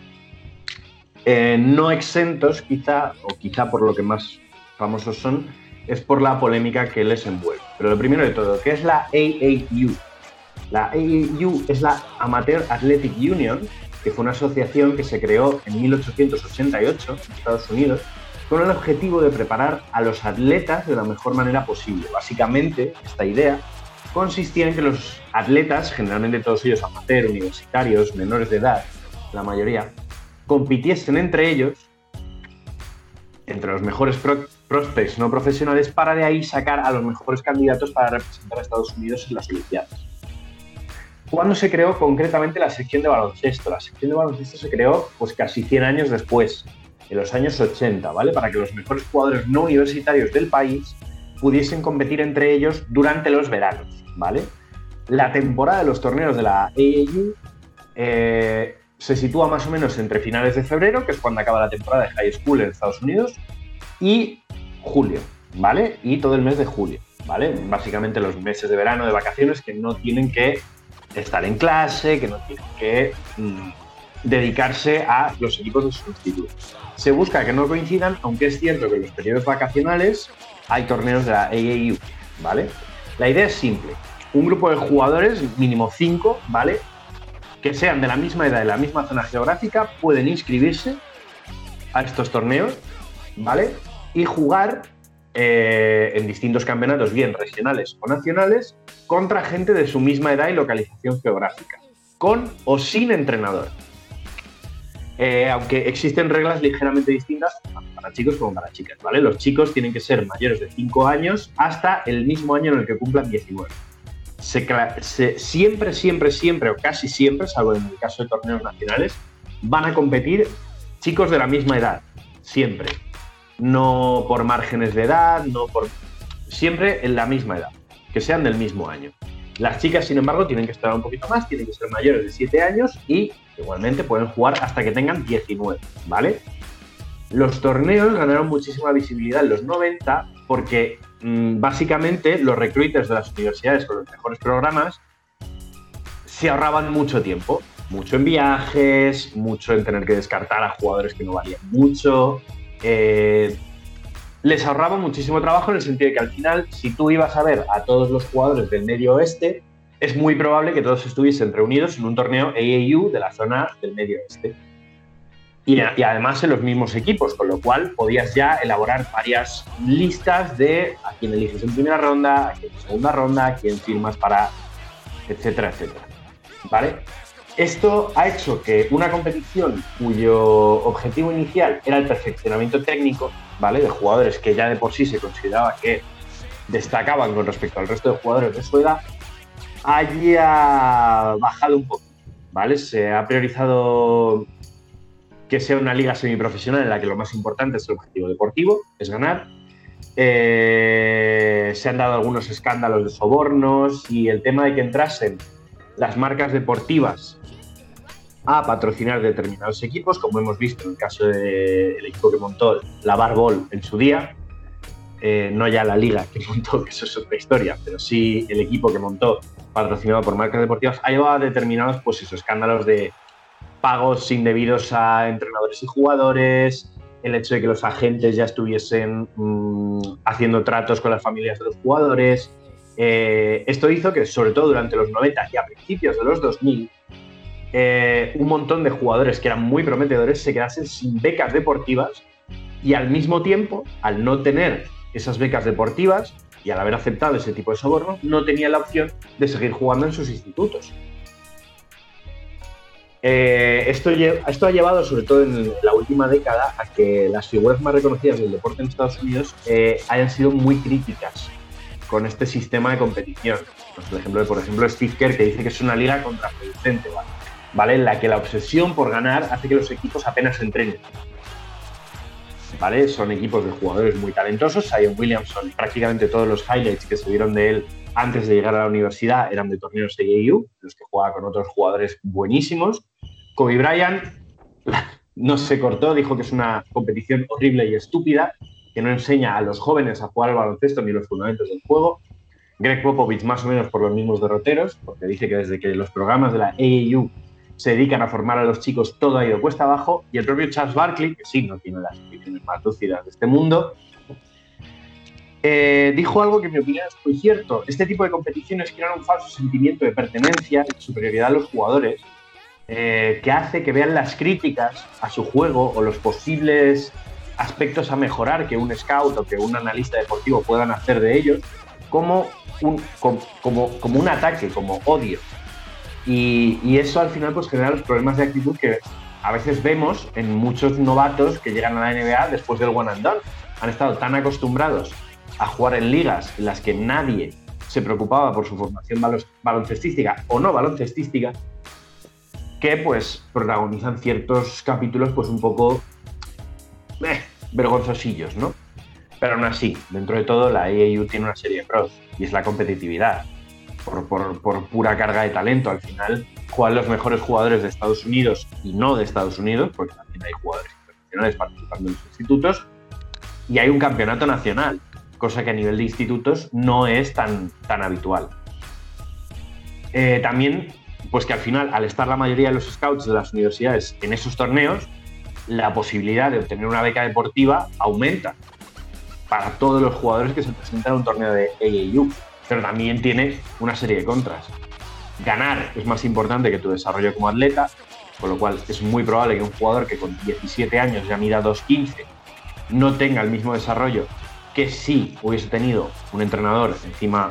S2: Eh, no exentos quizá, o quizá por lo que más famosos son, es por la polémica que les envuelve. Pero lo primero de todo, ¿qué es la AAU? La AAU es la Amateur Athletic Union, que fue una asociación que se creó en 1888 en Estados Unidos con el objetivo de preparar a los atletas de la mejor manera posible. Básicamente, esta idea consistía en que los atletas, generalmente todos ellos amateur, universitarios, menores de edad, la mayoría, compitiesen entre ellos, entre los mejores prospects no profesionales, para de ahí sacar a los mejores candidatos para representar a Estados Unidos en las Olimpiadas. ¿Cuándo se creó concretamente la sección de baloncesto? La sección de baloncesto se creó pues casi 100 años después, en los años 80, ¿vale? Para que los mejores jugadores no universitarios del país pudiesen competir entre ellos durante los veranos, ¿vale? La temporada de los torneos de la AAU eh, se sitúa más o menos entre finales de febrero, que es cuando acaba la temporada de high school en Estados Unidos, y julio, ¿vale? Y todo el mes de julio, ¿vale? Básicamente los meses de verano de vacaciones que no tienen que estar en clase, que no tienen que mm, dedicarse a los equipos de sustitutos. Se busca que no coincidan, aunque es cierto que en los periodos vacacionales hay torneos de la AAU, ¿vale? La idea es simple. Un grupo de jugadores, mínimo 5, ¿vale? Que sean de la misma edad de la misma zona geográfica, pueden inscribirse a estos torneos, ¿vale? Y jugar eh, en distintos campeonatos, bien regionales o nacionales, contra gente de su misma edad y localización geográfica, con o sin entrenador. Eh, aunque existen reglas ligeramente distintas tanto para chicos como para chicas, ¿vale? Los chicos tienen que ser mayores de 5 años hasta el mismo año en el que cumplan 19. Se cla- se- siempre, siempre, siempre, o casi siempre, salvo en el caso de torneos nacionales, van a competir chicos de la misma edad, siempre. No por márgenes de edad, no por. Siempre en la misma edad, que sean del mismo año. Las chicas, sin embargo, tienen que esperar un poquito más, tienen que ser mayores de 7 años y igualmente pueden jugar hasta que tengan 19, ¿vale? Los torneos ganaron muchísima visibilidad en los 90 porque mm, básicamente los recruiters de las universidades con los mejores programas se ahorraban mucho tiempo, mucho en viajes, mucho en tener que descartar a jugadores que no valían mucho. Eh, les ahorraba muchísimo trabajo en el sentido de que al final, si tú ibas a ver a todos los jugadores del medio oeste, es muy probable que todos estuviesen reunidos en un torneo AAU de la zona del medio oeste. Y, y además en los mismos equipos, con lo cual podías ya elaborar varias listas de a quién eliges en primera ronda, a quién en segunda ronda, a quién firmas para, etcétera, etcétera. ¿Vale? Esto ha hecho que una competición cuyo objetivo inicial era el perfeccionamiento técnico, ¿vale? De jugadores que ya de por sí se consideraba que destacaban con respecto al resto de jugadores de su edad, haya bajado un poco, ¿vale? Se ha priorizado que sea una liga semiprofesional en la que lo más importante es el objetivo deportivo, es ganar. Eh, se han dado algunos escándalos de sobornos y el tema de que entrasen las marcas deportivas a patrocinar determinados equipos, como hemos visto en el caso del equipo que montó la Barbol en su día, eh, no ya la liga que montó, que eso es otra historia, pero sí el equipo que montó patrocinado por marcas deportivas, ha llevado a determinados pues esos escándalos de pagos indebidos a entrenadores y jugadores, el hecho de que los agentes ya estuviesen mmm, haciendo tratos con las familias de los jugadores. Eh, esto hizo que, sobre todo durante los 90 y a principios de los 2000, eh, un montón de jugadores que eran muy prometedores se quedasen sin becas deportivas y al mismo tiempo, al no tener esas becas deportivas y al haber aceptado ese tipo de soborno, no tenían la opción de seguir jugando en sus institutos. Eh, esto, esto, ha llevado, sobre todo en la última década, a que las figuras más reconocidas del deporte en Estados Unidos eh, hayan sido muy críticas con este sistema de competición. Ejemplo por ejemplo, Steve Kerr, que dice que es una liga contraproducente. ¿Vale? En la que la obsesión por ganar hace que los equipos apenas entrenen. ¿Vale? Son equipos de jugadores muy talentosos. Zion Williamson, prácticamente todos los highlights que se vieron de él antes de llegar a la universidad eran de torneos AAU, los que jugaba con otros jugadores buenísimos. Kobe Bryant no se cortó, dijo que es una competición horrible y estúpida, que no enseña a los jóvenes a jugar al baloncesto ni los fundamentos del juego. Greg Popovich más o menos por los mismos derroteros, porque dice que desde que los programas de la AAU se dedican a formar a los chicos todo ha ido cuesta abajo. Y el propio Charles Barkley, que sí, no tiene las instituciones más lúcidas de este mundo, eh, dijo algo que en mi opinión es muy cierto. Este tipo de competiciones crean un falso sentimiento de pertenencia y superioridad a los jugadores eh, que hace que vean las críticas a su juego o los posibles aspectos a mejorar que un scout o que un analista deportivo puedan hacer de ellos como un, como, como, como un ataque, como odio. Y, eso al final pues genera los problemas de actitud que a veces vemos en muchos novatos que llegan a la NBA después del one and done. Han estado tan acostumbrados a jugar en ligas en las que nadie se preocupaba por su formación balon- baloncestística o no baloncestística, que pues protagonizan ciertos capítulos pues un poco eh, vergonzosillos, ¿no? Pero aún así, dentro de todo, la AAU tiene una serie de pros y es la competitividad. Por, pura carga de talento, al final juegan los mejores jugadores de Estados Unidos y no de Estados Unidos, porque también hay jugadores internacionales participando en los institutos, y hay un campeonato nacional, cosa que a nivel de institutos no es tan, tan habitual. Eh, también, pues que al final, al estar la mayoría de los scouts de las universidades en esos torneos, la posibilidad de obtener una beca deportiva aumenta para todos los jugadores que se presentan a un torneo de AAU. Pero también tiene una serie de contras. Ganar es más importante que tu desarrollo como atleta, con lo cual es muy probable que un jugador que con 17 años ya mira 2.15 no tenga el mismo desarrollo que si hubiese tenido un entrenador encima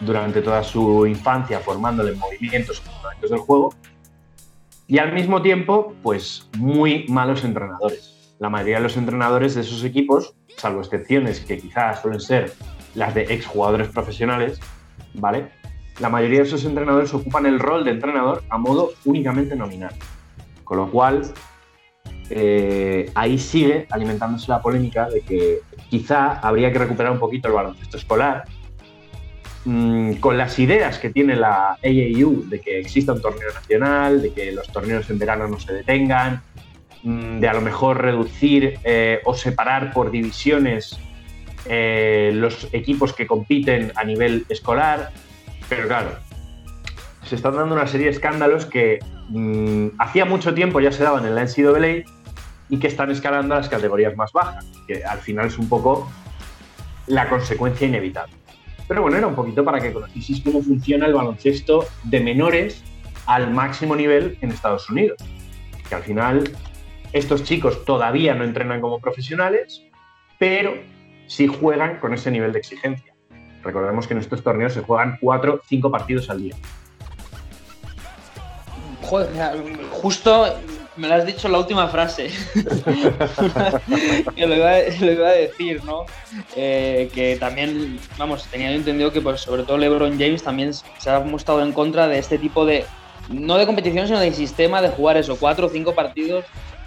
S2: durante toda su infancia formándole en movimientos y fundamentos del juego. Y al mismo tiempo, pues muy malos entrenadores. La mayoría de los entrenadores de esos equipos, salvo excepciones que quizás suelen ser las de exjugadores profesionales, ¿vale? La mayoría de esos entrenadores ocupan el rol de entrenador a modo únicamente nominal. Con lo cual, eh, ahí sigue alimentándose la polémica de que quizá habría que recuperar un poquito el baloncesto escolar, mm, con las ideas que tiene la AAU de que exista un torneo nacional, de que los torneos en verano no se detengan, mm, de a lo mejor reducir eh, o separar por divisiones eh, los equipos que compiten a nivel escolar, pero claro, se están dando una serie de escándalos que mm, hacía mucho tiempo ya se daban en la NCAA y que están escalando a las categorías más bajas, que al final es un poco la consecuencia inevitable. Pero bueno, era un poquito para que conocieseis cómo funciona el baloncesto de menores al máximo nivel en Estados Unidos. Que al final estos chicos todavía no entrenan como profesionales, pero sí juegan con ese nivel de exigencia. Recordemos que en estos torneos se juegan 4 5 partidos al día.
S6: Joder, justo me lo has dicho en la última frase. que lo iba, a- lo iba a decir, ¿no? Eh, que también, vamos, tenía yo entendido que pues, sobre todo LeBron James también se ha mostrado en contra de este tipo de, no de competición, sino de sistema de jugar eso, cuatro o cinco partidos,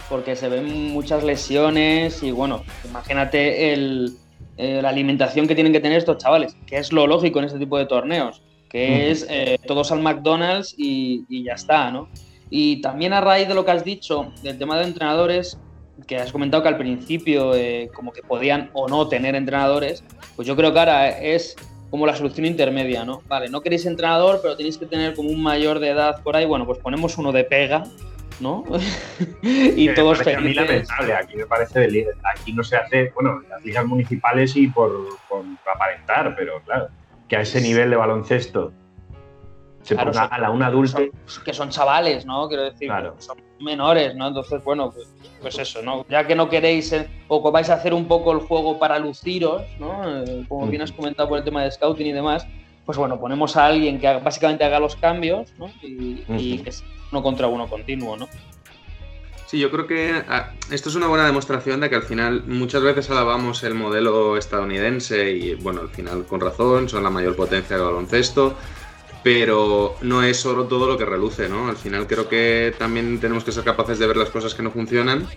S6: porque se ven muchas lesiones y bueno, imagínate el, eh, la alimentación que tienen que tener estos chavales, que es lo lógico en este tipo de torneos, que es eh, todos al McDonald's y, y ya está, ¿no? Y también a raíz de lo que has dicho del tema de entrenadores, que has comentado que al principio eh, como que podían o no tener entrenadores, pues yo creo que ahora es como la solución intermedia, ¿no? Vale, no queréis entrenador, pero tenéis que tener como un mayor de edad por ahí, bueno, pues ponemos uno de pega, ¿no? y
S2: Que
S6: todos
S2: parece a mí
S6: felices.
S2: lamentable, aquí me parece aquí no se hace, bueno, en las ligas municipales y por, por aparentar, pero claro, que a ese nivel de baloncesto se
S6: Claro,
S2: ponga
S6: son-
S2: a la un adulte,
S6: que son chavales, ¿no? Quiero decir,
S2: Claro.
S6: son menores, ¿no? Entonces, bueno, pues, pues eso, ¿no? Ya que no queréis eh, o que vais a hacer un poco el juego para luciros, ¿no? Eh, como bien has comentado por el tema de scouting y demás, pues bueno, ponemos a alguien que básicamente haga los cambios, ¿no? Y, que es uno contra uno continuo, ¿no?
S5: Sí, yo creo que ah, esto es una buena demostración de que al final muchas veces alabamos el modelo estadounidense y bueno, al final con razón, son la mayor potencia del baloncesto, pero no es solo todo lo que reluce, ¿no? Al final creo que también tenemos que ser capaces de ver las cosas que no funcionan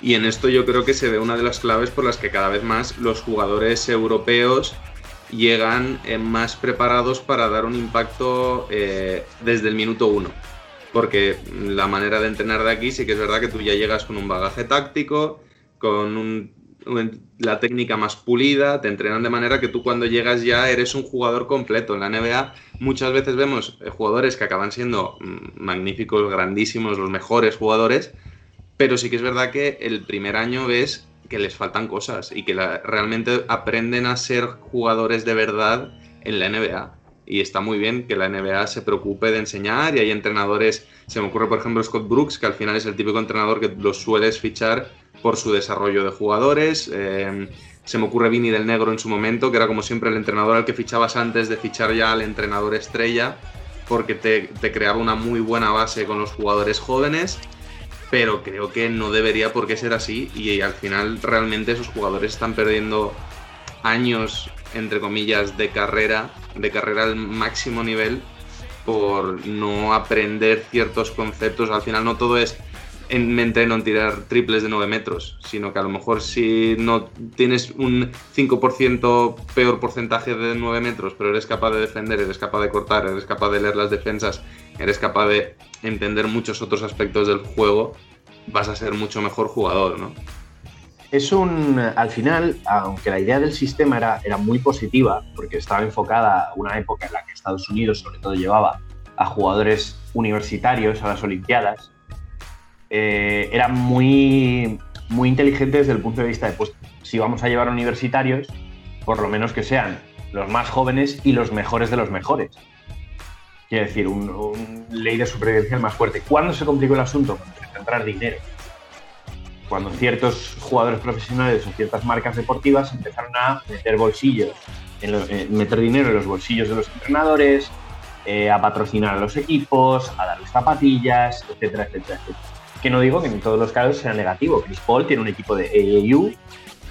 S5: y en esto yo creo que se ve una de las claves por las que cada vez más los jugadores europeos llegan eh, más preparados para dar un impacto eh, desde el minuto uno. Porque la manera de entrenar de aquí sí que es verdad que tú ya llegas con un bagaje táctico, con la técnica más pulida, te entrenan de manera que tú cuando llegas ya eres un jugador completo. En la NBA muchas veces vemos eh, jugadores que acaban siendo mm, magníficos, grandísimos, los mejores jugadores, pero sí que es verdad que el primer año ves que les faltan cosas y que realmente aprenden a ser jugadores de verdad en la NBA. Y está muy bien que la NBA se preocupe de enseñar y hay entrenadores, se me ocurre por ejemplo Scott Brooks, que al final es el típico entrenador que los sueles fichar por su desarrollo de jugadores. eh, se me ocurre Vini del Negro en su momento, que era como siempre el entrenador al que fichabas antes de fichar ya al entrenador estrella, porque te, te creaba una muy buena base con los jugadores jóvenes pero creo que no debería por qué ser así y al final realmente esos jugadores están perdiendo años entre comillas de carrera, de carrera al máximo nivel por no aprender ciertos conceptos. Al final no todo es en, me entreno en tirar triples de 9 metros, sino que a lo mejor si no tienes un 5% peor porcentaje de 9 metros, pero eres capaz de defender, eres capaz de cortar, eres capaz de leer las defensas, eres capaz de entender muchos otros aspectos del juego, vas a ser mucho mejor jugador, ¿no?
S2: Es un. Al final, aunque la idea del sistema era, era muy positiva, porque estaba enfocada a una época en la que Estados Unidos, sobre todo, llevaba a jugadores universitarios a las Olimpiadas, eh, era muy, muy inteligente desde el punto de vista de, pues, si vamos a llevar universitarios, por lo menos que sean los más jóvenes y los mejores de los mejores. Quiero decir, un, un ley de supervivencia más fuerte. ¿Cuándo se complicó el asunto? Cuando a entrar dinero cuando ciertos jugadores profesionales o ciertas marcas deportivas empezaron a meter bolsillos, en eh, meter dinero en los bolsillos de los entrenadores, eh, a patrocinar a los equipos, a darles zapatillas, etcétera, etcétera, etcétera. Que no digo que en todos los casos sea negativo. Chris Paul tiene un equipo de AAU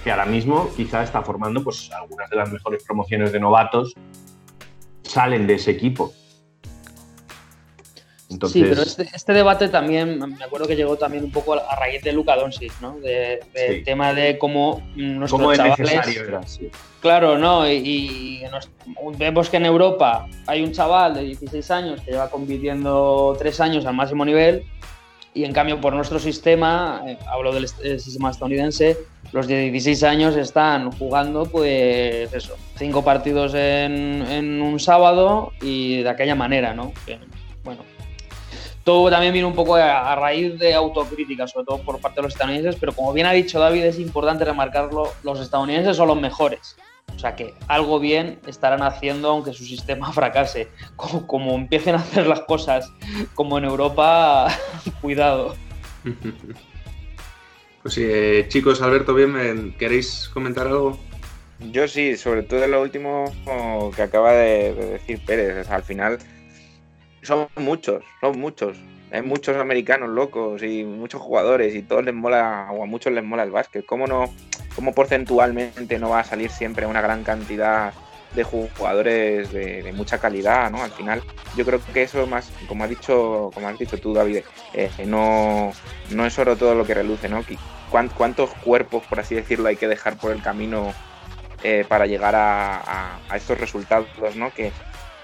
S2: que ahora mismo quizá está formando pues algunas de las mejores promociones de novatos salen de ese equipo. Entonces,
S6: Sí, pero este, este debate también, me acuerdo que llegó también un poco a, raíz de Luka Doncic, ¿no? De- del
S2: Sí.
S6: tema de cómo nuestros
S2: ¿cómo es
S6: chavales...
S2: necesario era? Sí.
S6: Claro, ¿no? Y, y nos- vemos que en Europa hay un chaval de 16 años que lleva compitiendo tres años al máximo nivel y en cambio por nuestro sistema, eh, hablo del sistema estadounidense, los de 16 años están jugando pues eso, cinco partidos en, un sábado y de aquella manera, ¿no? Que, bueno, todo también viene un poco a raíz de autocrítica, sobre todo por parte de los estadounidenses, pero como bien ha dicho David, es importante remarcarlo, los estadounidenses son los mejores. O sea que algo bien estarán haciendo aunque su sistema fracase. Como, como empiecen a hacer las cosas como en Europa, cuidado.
S5: Pues sí, eh, chicos, Alberto, bien, ¿me- ¿queréis comentar algo?
S7: Yo sí, sobre todo en lo último que acaba de, de decir Pérez. O sea, al final son muchos, son muchos. Hay muchos americanos locos y muchos jugadores y todos les mola, o a muchos les mola el básquet. ¿Cómo no, cómo porcentualmente no va a salir siempre una gran cantidad de jugadores de, mucha calidad, ¿no? Al final, yo creo que eso más, como has dicho, como has dicho tú, David, eh, no, no es oro todo lo que reluce, ¿no? ¿Cuántos cuerpos, por así decirlo, hay que dejar por el camino eh, para llegar a, a- estos resultados, ¿no? Que,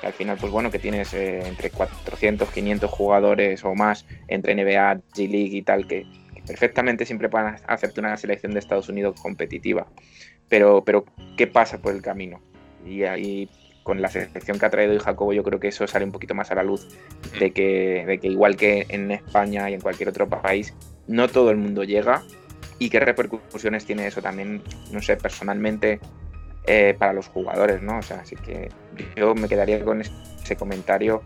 S7: al final, pues bueno, que tienes eh, entre 400, 500 jugadores o más entre NBA, G League y tal, que perfectamente siempre puedan hacerte una selección de Estados Unidos competitiva. Pero, pero ¿qué pasa por el camino? Y ahí, con la selección que ha traído hoy Jacobo, yo creo que eso sale un poquito más a la luz de que, de que igual que en España y en cualquier otro país, no todo el mundo llega y qué repercusiones tiene eso también, no sé, personalmente eh, para los jugadores, ¿no? O sea, así que yo me quedaría con ese comentario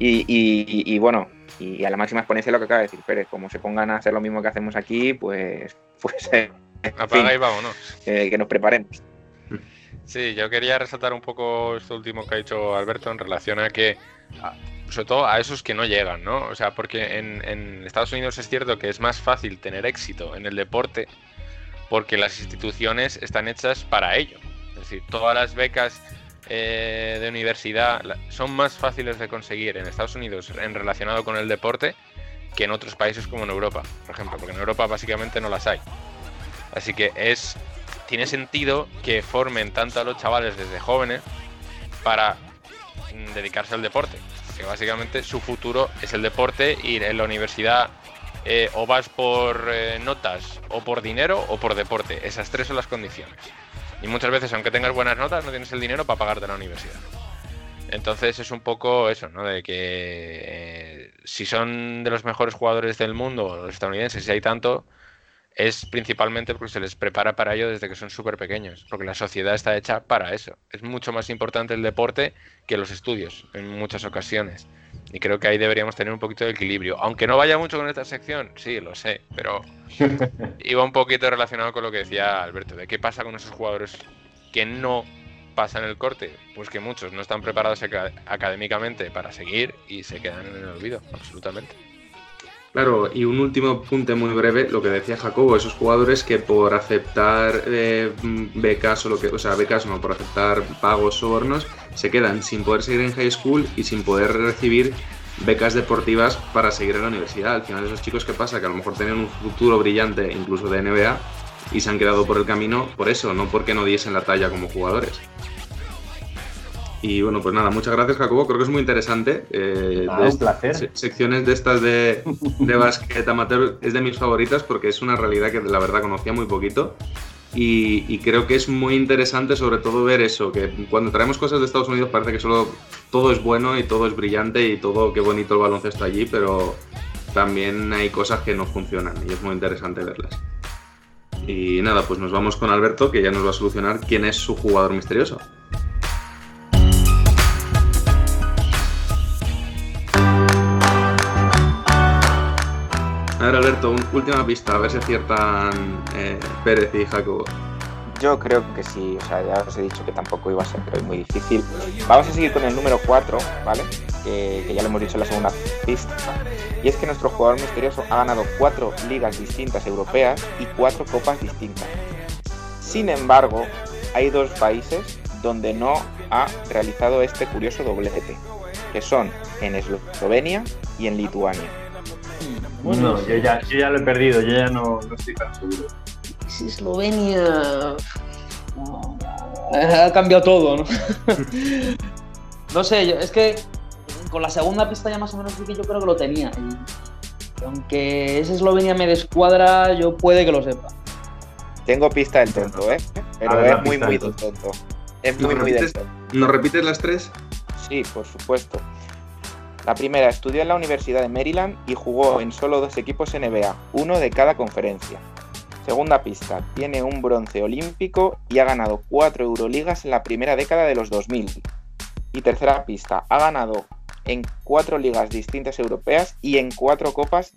S7: y, y- y- bueno, y a la máxima exponencia lo que acaba de decir Pérez, como se pongan a hacer lo mismo que hacemos aquí, pues, pues eh,
S8: Apaga
S7: fin,
S8: y vámonos.
S7: eh, que nos preparemos.
S8: Sí, yo quería resaltar un poco esto último que ha dicho Alberto en relación a que, sobre todo a esos que no llegan, ¿no? O sea, porque en, en Estados Unidos es cierto que es más fácil tener éxito en el deporte porque las instituciones están hechas para ello. Es decir, todas las becas eh, de universidad son más fáciles de conseguir en Estados Unidos en relacionado con el deporte que en otros países como en Europa, por ejemplo, porque en Europa básicamente no las hay. Así que es tiene sentido que formen tanto a los chavales desde jóvenes para mm, dedicarse al deporte. Que básicamente su futuro es el deporte y en la universidad eh, o vas por eh, notas o por dinero o por deporte. Esas tres son las condiciones. Y muchas veces, aunque tengas buenas notas, no tienes el dinero para pagarte la universidad. Entonces es un poco eso, ¿no? De que eh, si son de los mejores jugadores del mundo, los estadounidenses, si hay tanto, es principalmente porque se les prepara para ello desde que son súper pequeños, porque la sociedad está hecha para eso. Es mucho más importante el deporte que los estudios en muchas ocasiones. Y creo que ahí deberíamos tener un poquito de equilibrio. Aunque no vaya mucho con esta sección, sí, lo sé, pero iba un poquito relacionado con lo que decía Alberto, de qué pasa con esos jugadores que no pasan el corte. Pues que muchos no están preparados aca- académicamente para seguir y se quedan en el olvido, absolutamente.
S5: Claro, y un último apunte muy breve, lo que decía Jacobo, esos jugadores que por aceptar eh, mm, becas o lo que, o sea, becas no, por aceptar pagos sobornos, se quedan sin poder seguir en high school y sin poder recibir becas deportivas para seguir en la universidad. Al final esos chicos que pasa, que a lo mejor tenían un futuro brillante incluso de NBA y se han quedado por el camino por eso, no porque no diesen la talla como jugadores. Y bueno, pues nada, muchas gracias Jacobo, creo que es muy interesante. eh,
S2: Ah, un placer.
S5: se- secciones de estas de, de básquet amateur es de mis favoritas porque es una realidad que la verdad conocía muy poquito. Y, y creo que es muy interesante sobre todo ver eso, que cuando traemos cosas de Estados Unidos parece que solo todo es bueno y todo es brillante y todo qué bonito el baloncesto allí, pero también hay cosas que no funcionan y es muy interesante verlas. Y nada, pues nos vamos con Alberto que ya nos va a solucionar quién es su jugador misterioso. A ver, Alberto, un- última pista, a ver si aciertan eh, Pérez y Jacobo.
S7: Yo creo que sí, o sea, ya os he dicho que tampoco iba a ser muy difícil. Vamos a seguir con el número 4, ¿vale? Que, que ya lo hemos dicho en la segunda pista. Y es que nuestro jugador misterioso ha ganado cuatro ligas distintas europeas y cuatro copas distintas. Sin embargo, hay dos países donde no ha realizado este curioso doblete, que son en Eslovenia y en Lituania.
S2: No, yo ya, yo ya lo he perdido, yo ya no, no estoy tan seguro.
S6: Es Eslovenia. Ha cambiado todo, ¿no? no sé, yo- es que con la segunda pista ya más o menos sí que yo creo que lo tenía. Y aunque ese Eslovenia me descuadra, yo puede que lo sepa.
S7: Tengo pista del tonto, ¿eh? Pero
S5: ver,
S7: es muy, muy
S5: del
S7: tonto. Es
S5: ¿Nos
S7: muy, muy del tonto.
S5: ¿Nos repites las tres?
S7: Sí, por supuesto. La primera, estudió en la Universidad de Maryland y jugó en solo dos equipos NBA, uno de cada conferencia. Segunda pista, tiene un bronce olímpico y ha ganado cuatro Euroligas en la primera década de los 2000. Y tercera pista, ha ganado en cuatro ligas distintas europeas y en cuatro copas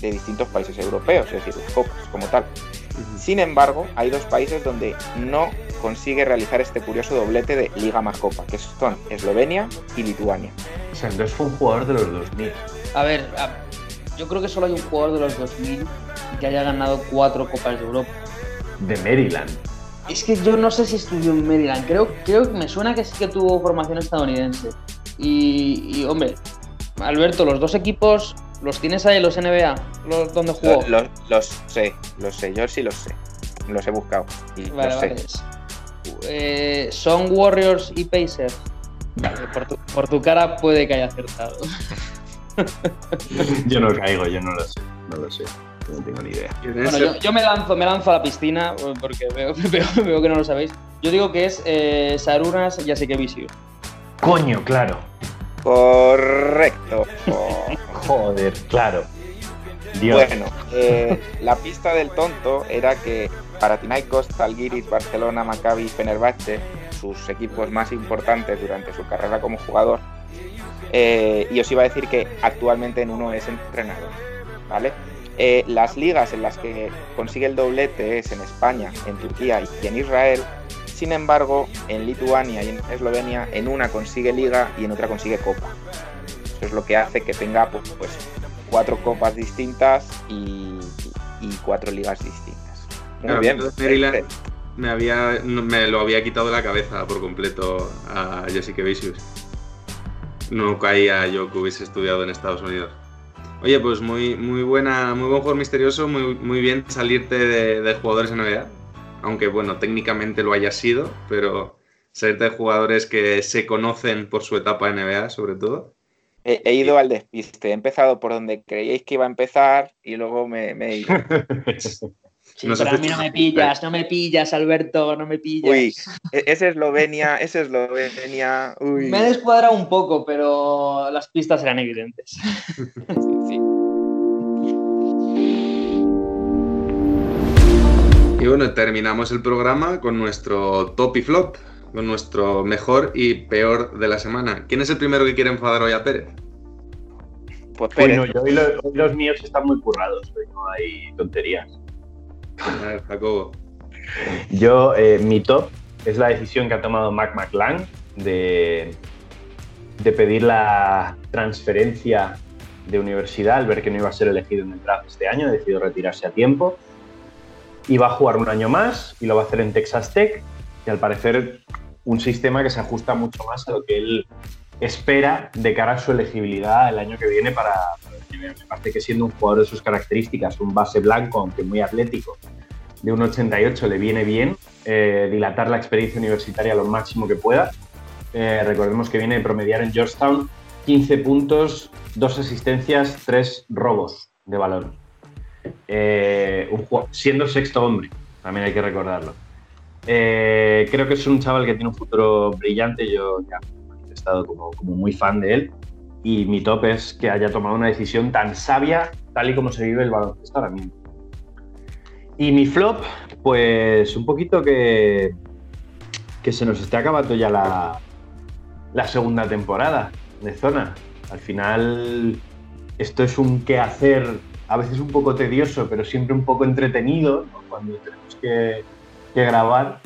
S7: de distintos países europeos, es decir, copas como tal. Sin embargo, hay dos países donde no consigue realizar este curioso doblete de Liga más Copa, que son Eslovenia y Lituania.
S2: O sea, entonces fue un jugador de los 2000.
S6: A ver, a- yo creo que solo hay un jugador de los 2000 que haya ganado cuatro Copas de Europa.
S2: De Maryland.
S6: Es que yo no sé si estudió en Maryland. Creo, creo que me suena que sí que tuvo formación estadounidense. Y, y, hombre, Alberto, los dos equipos los tienes ahí en los NBA, los donde jugó.
S7: Los, los- los sé, los sé, yo sí los sé. Los he buscado y
S6: Vale,
S7: los
S6: vale.
S7: sé.
S6: Eh, son Warriors y Pacers. Vale, por, tu, por tu cara puede que haya acertado.
S2: Yo no caigo, yo no lo sé. No lo sé. No tengo ni idea.
S6: Bueno, yo, yo me lanzo, me lanzo a la piscina porque veo, veo, veo que no lo sabéis. Yo digo que es eh, Sarunas Yasikevicius.
S2: Coño, claro.
S7: Correcto.
S2: Joder, claro. Dios.
S7: Bueno, eh, la pista del tonto era que Panathinaikos, Zalgiris, Barcelona, Maccabi y Fenerbahce, sus equipos más importantes durante su carrera como jugador, eh, y os iba a decir que actualmente en uno es entrenador, ¿vale? Eh, las ligas en las que consigue el doblete es en España, en Turquía y en Israel. Sin embargo, en Lituania y en Eslovenia, en una consigue liga y en otra consigue copa. Eso es lo que hace que tenga pues, pues, cuatro copas distintas y, y cuatro ligas distintas. Muy
S5: Claro,
S7: bien.
S5: Maryland me, había, me lo había quitado de la cabeza por completo a Jessica Vicious. No caía yo que hubiese estudiado en Estados Unidos. Oye, pues muy, muy buena, muy buen jugador misterioso, muy, muy bien salirte de, de jugadores NBA. Aunque bueno, técnicamente lo haya sido, pero salirte de jugadores que se conocen por su etapa NBA, sobre todo.
S7: He, he ido al despiste. He empezado por donde creíais que iba a empezar y luego me, me he ido.
S6: Sí,
S5: Nos
S6: pero a mí no me pillas, no me pillas, Alberto, no me pillas.
S7: Uy, e- es Eslovenia, es Eslovenia. Uy.
S6: Me he descuadrado un poco, pero las pistas eran evidentes.
S7: Sí.
S5: Y bueno, terminamos el programa con nuestro top y flop, con nuestro mejor y peor de la semana. ¿Quién es el primero que quiere enfadar hoy a Pérez?
S7: Pues
S2: Bueno, yo hoy, lo- hoy los míos están muy currados, hoy no hay tonterías.
S5: A ver, Jacobo.
S2: Yo, eh, mi top es la decisión que ha tomado Mac McLang de, de pedir la transferencia de universidad al ver que no iba a ser elegido en el draft este año, ha decidido retirarse a tiempo y va a jugar un año más y lo va a hacer en Texas Tech y al parecer un sistema que se ajusta mucho más a lo que él espera de cara a su elegibilidad el año que viene para, el NBA. Me parece que siendo un jugador de sus características, un base blanco, aunque muy atlético, de un 88 le viene bien eh, dilatar la experiencia universitaria lo máximo que pueda. Eh, recordemos que viene de promediar en Georgetown 15 puntos, 2 asistencias, 3 robos de balón. Eh, siendo sexto hombre, también hay que recordarlo. Eh, creo que es un chaval que tiene un futuro brillante, yo ya he estado como, como muy fan de él y mi top es que haya tomado una decisión tan sabia tal y como se vive el baloncesto ahora mismo. Y mi flop, pues un poquito que, que se nos está acabando ya la, la segunda temporada de zona. Al final, esto es un quehacer a veces un poco tedioso, pero siempre un poco entretenido cuando tenemos que, grabar.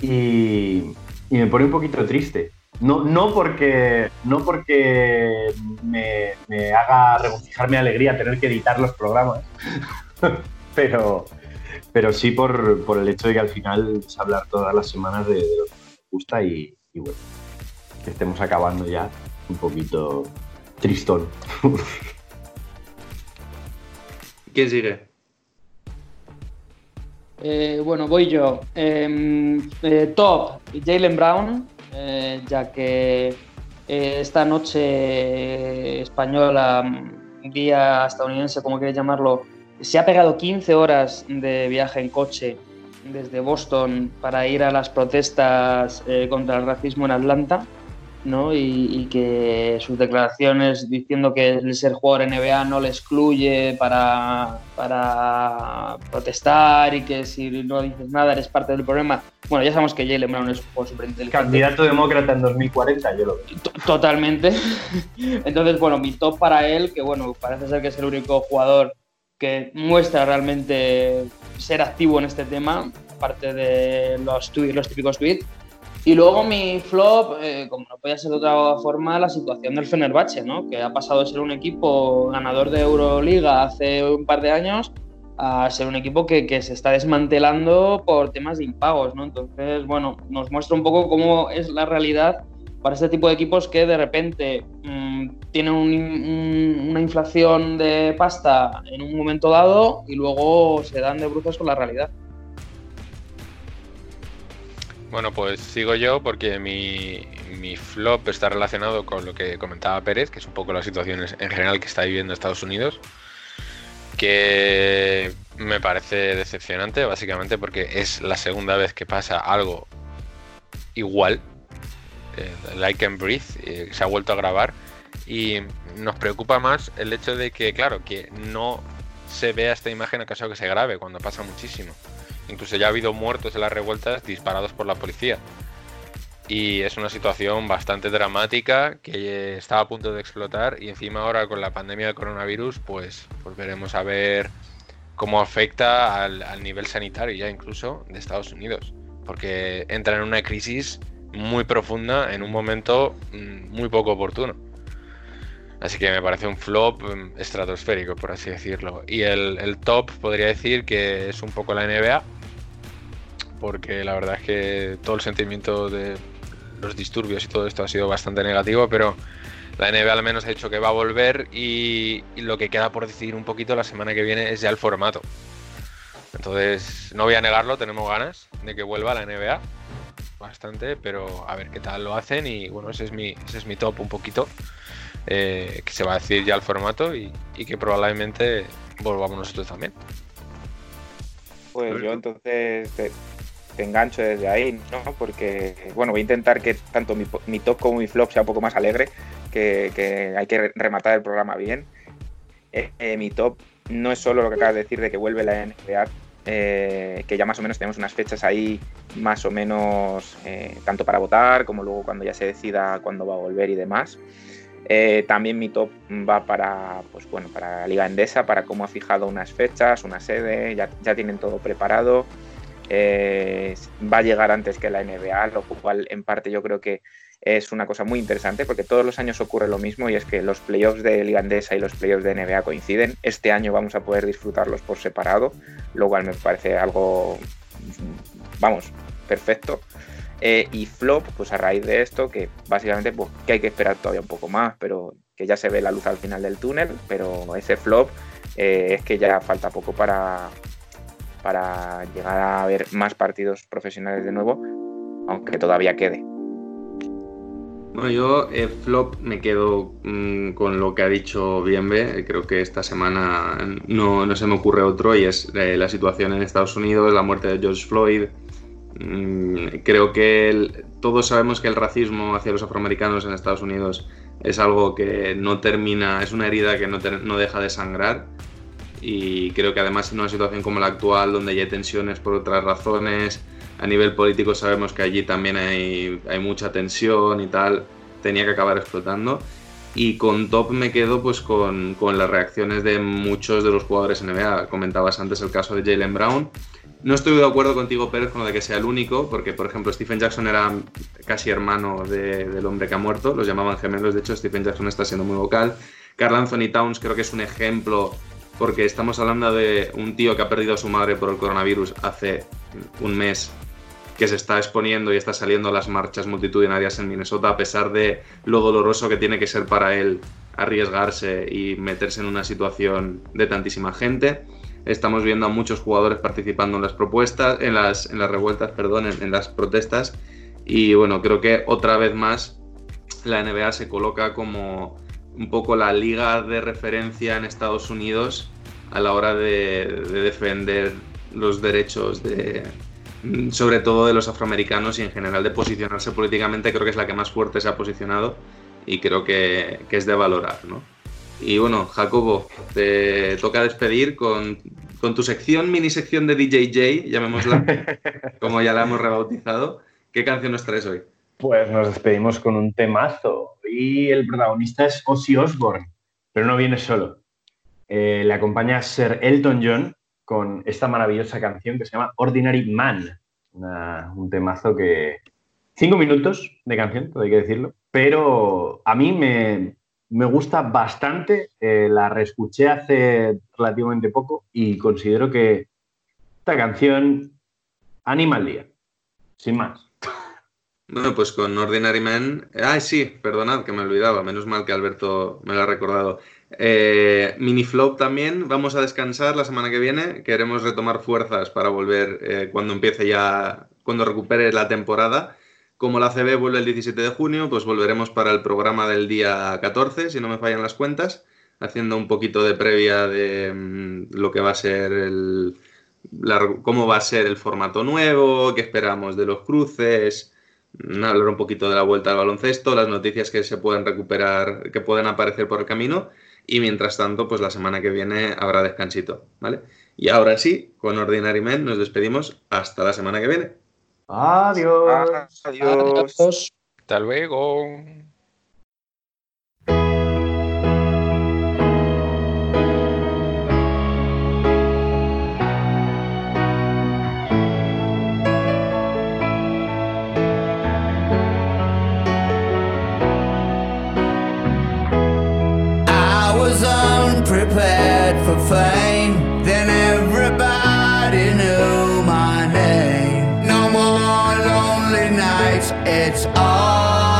S2: Y, me pone un poquito triste. No, no porque, no porque me, haga regocijarme de alegría tener que editar los programas, pero, pero sí por, por el hecho de que al final es hablar todas las semanas de, de lo que nos gusta y, y bueno, que estemos acabando ya un poquito tristón.
S5: ¿Quién sigue?
S6: Eh, bueno, voy yo. Eh, eh, top, Jalen Brown, eh, ya que eh, esta noche española, mm, día estadounidense, como queréis llamarlo, se ha pegado 15 horas de viaje en coche desde Boston para ir a las protestas contra el racismo en Atlanta. ¿No? Y, y que sus declaraciones diciendo que el ser jugador NBA no le excluye para, para protestar y que si no dices nada eres parte del problema. Bueno, ya sabemos que Jalen Brown es un jugador súper inteligente.
S2: Candidato demócrata en 2040, yo lo veo.
S6: Totalmente. Entonces, bueno, mi top para él, que bueno, parece ser que es el único jugador que muestra realmente ser activo en este tema, aparte de los, los típicos tweets. Y luego mi flop, eh, como no podía ser de otra forma, la situación del Fenerbahce, ¿no? que ha pasado de ser un equipo ganador de Euroliga hace un par de años a ser un equipo que, que se está desmantelando por temas de impagos. ¿no? Entonces, bueno, nos muestra un poco cómo es la realidad para este tipo de equipos que de repente mm, tienen un- un- una inflación de pasta en un momento dado y luego se dan de bruces con la realidad.
S8: Bueno, pues sigo yo porque mi, mi flop está relacionado con lo que comentaba Pérez, que es un poco las situaciones en general que está viviendo Estados Unidos, que me parece decepcionante, básicamente porque es la segunda vez que pasa algo igual, eh, Like and Breathe, eh, se ha vuelto a grabar, y nos preocupa más el hecho de que, claro, que no se vea esta imagen acaso que se grabe, cuando pasa muchísimo. Incluso ya ha habido muertos en las revueltas disparados por la policía. Y es una situación bastante dramática que eh, está a punto de explotar y encima ahora con la pandemia del coronavirus pues, pues veremos a ver cómo afecta al, nivel sanitario ya incluso de Estados Unidos. Porque entra en una crisis muy profunda en un momento mm, muy poco oportuno. Así que me parece un flop mm, estratosférico, por así decirlo. Y el top podría decir que es un poco la NBA, porque la verdad es que todo el sentimiento de los disturbios y todo esto ha sido bastante negativo, pero la NBA al menos ha dicho que va a volver y, y lo que queda por decidir un poquito la semana que viene es ya el formato. Entonces, no voy a negarlo, tenemos ganas de que vuelva la NBA, bastante, pero a ver qué tal lo hacen y bueno, ese es mi, ese es mi top un poquito, eh, que se va a decidir ya el formato y, y que probablemente volvamos nosotros también.
S7: Pues yo entonces te, te engancho desde ahí, ¿no? Porque, bueno, voy a intentar que tanto mi, top como mi flop sea un poco más alegre, que, hay que re- rematar el programa bien. Eh, eh, mi top no es solo lo que acabas de decir de que vuelve la NBA, eh, que ya más o menos tenemos unas fechas ahí más o menos eh, tanto para votar como luego cuando ya se decida cuándo va a volver y demás. Eh, también mi top va para, pues bueno, para la Liga Endesa, para cómo ha fijado unas fechas, una sede, ya, ya tienen todo preparado. Eh, va a llegar antes que la NBA, lo cual en parte yo creo que es una cosa muy interesante porque todos los años ocurre lo mismo y es que los playoffs de Liga Andesa y los playoffs de NBA coinciden. Este año vamos a poder disfrutarlos por separado, lo cual me parece algo, vamos, perfecto. Eh, y flop, pues a raíz de esto, que básicamente pues, que hay que esperar todavía un poco más, pero que ya se ve la luz al final del túnel, pero ese flop eh, es que ya falta poco para, para llegar a ver más partidos profesionales de nuevo, aunque todavía quede.
S5: Bueno, yo eh, flop me quedo mm, con lo que ha dicho Bienve. Creo que esta semana no, no se me ocurre otro y es eh, la situación en Estados Unidos, la muerte de George Floyd. Mm, creo que el- todos sabemos que el racismo hacia los afroamericanos en Estados Unidos es algo que no termina, es una herida que no, ter- no deja de sangrar. Y creo que además en una situación como la actual, donde ya hay tensiones por otras razones, a nivel político sabemos que allí también hay, hay mucha tensión y tal, tenía que acabar explotando. Y con top me quedo pues con, con las reacciones de muchos de los jugadores NBA. Comentabas antes el caso de Jalen Brown. No estoy de acuerdo contigo, Pérez, con lo de que sea el único, porque por ejemplo Stephen Jackson era casi hermano de- del hombre que ha muerto, los llamaban gemelos, de hecho Stephen Jackson está siendo muy vocal. Carl Anthony Towns creo que es un ejemplo, porque estamos hablando de un tío que ha perdido a su madre por el coronavirus hace un mes que se está exponiendo y está saliendo a las marchas multitudinarias en Minnesota, a pesar de lo doloroso que tiene que ser para él arriesgarse y meterse en una situación de tantísima gente. Estamos viendo a muchos jugadores participando en las propuestas, en las, revueltas, perdón, en las protestas. Y bueno, creo que otra vez más la NBA se coloca como un poco la liga de referencia en Estados Unidos a la hora de, de defender los derechos de, sobre todo de los afroamericanos y en general de posicionarse políticamente, creo que es la que más fuerte se ha posicionado y creo que, que es de valorar, ¿no? Y bueno, Jacobo, te toca despedir con, con tu sección, mini sección de DJJ, llamémosla, como ya la hemos rebautizado. ¿Qué canción nos traes hoy?
S2: Pues nos despedimos con un temazo y el protagonista es Ozzy Osbourne, pero no viene solo. Eh, le acompaña Sir Elton John con esta maravillosa canción que se llama Ordinary Man, un temazo que... Cinco minutos de canción, todo hay que decirlo, pero a mí me, me gusta bastante, eh, la reescuché hace relativamente poco y considero que esta canción anima el día, sin más.
S5: Bueno, pues con Ordinary Man. Ah, sí, perdonad que me olvidaba. Menos mal que Alberto me lo ha recordado. Eh, mini flop también. Vamos a descansar la semana que viene. Queremos retomar fuerzas para volver eh, cuando empiece ya, cuando recupere la temporada. Como la CB vuelve el 17 de junio, pues volveremos para el programa del día 14, si no me fallan las cuentas, haciendo un poquito de previa de mm, lo que va a ser el, la- cómo va a ser el formato nuevo, qué esperamos de los cruces, hablar un poquito de la vuelta al baloncesto, las noticias que se pueden recuperar, que pueden aparecer por el camino. Y mientras tanto, pues la semana que viene habrá descansito, ¿vale? Y ahora sí, con Ordinary Men nos despedimos hasta la semana que viene.
S2: Adiós.
S7: Adiós.
S8: Hasta luego.
S13: all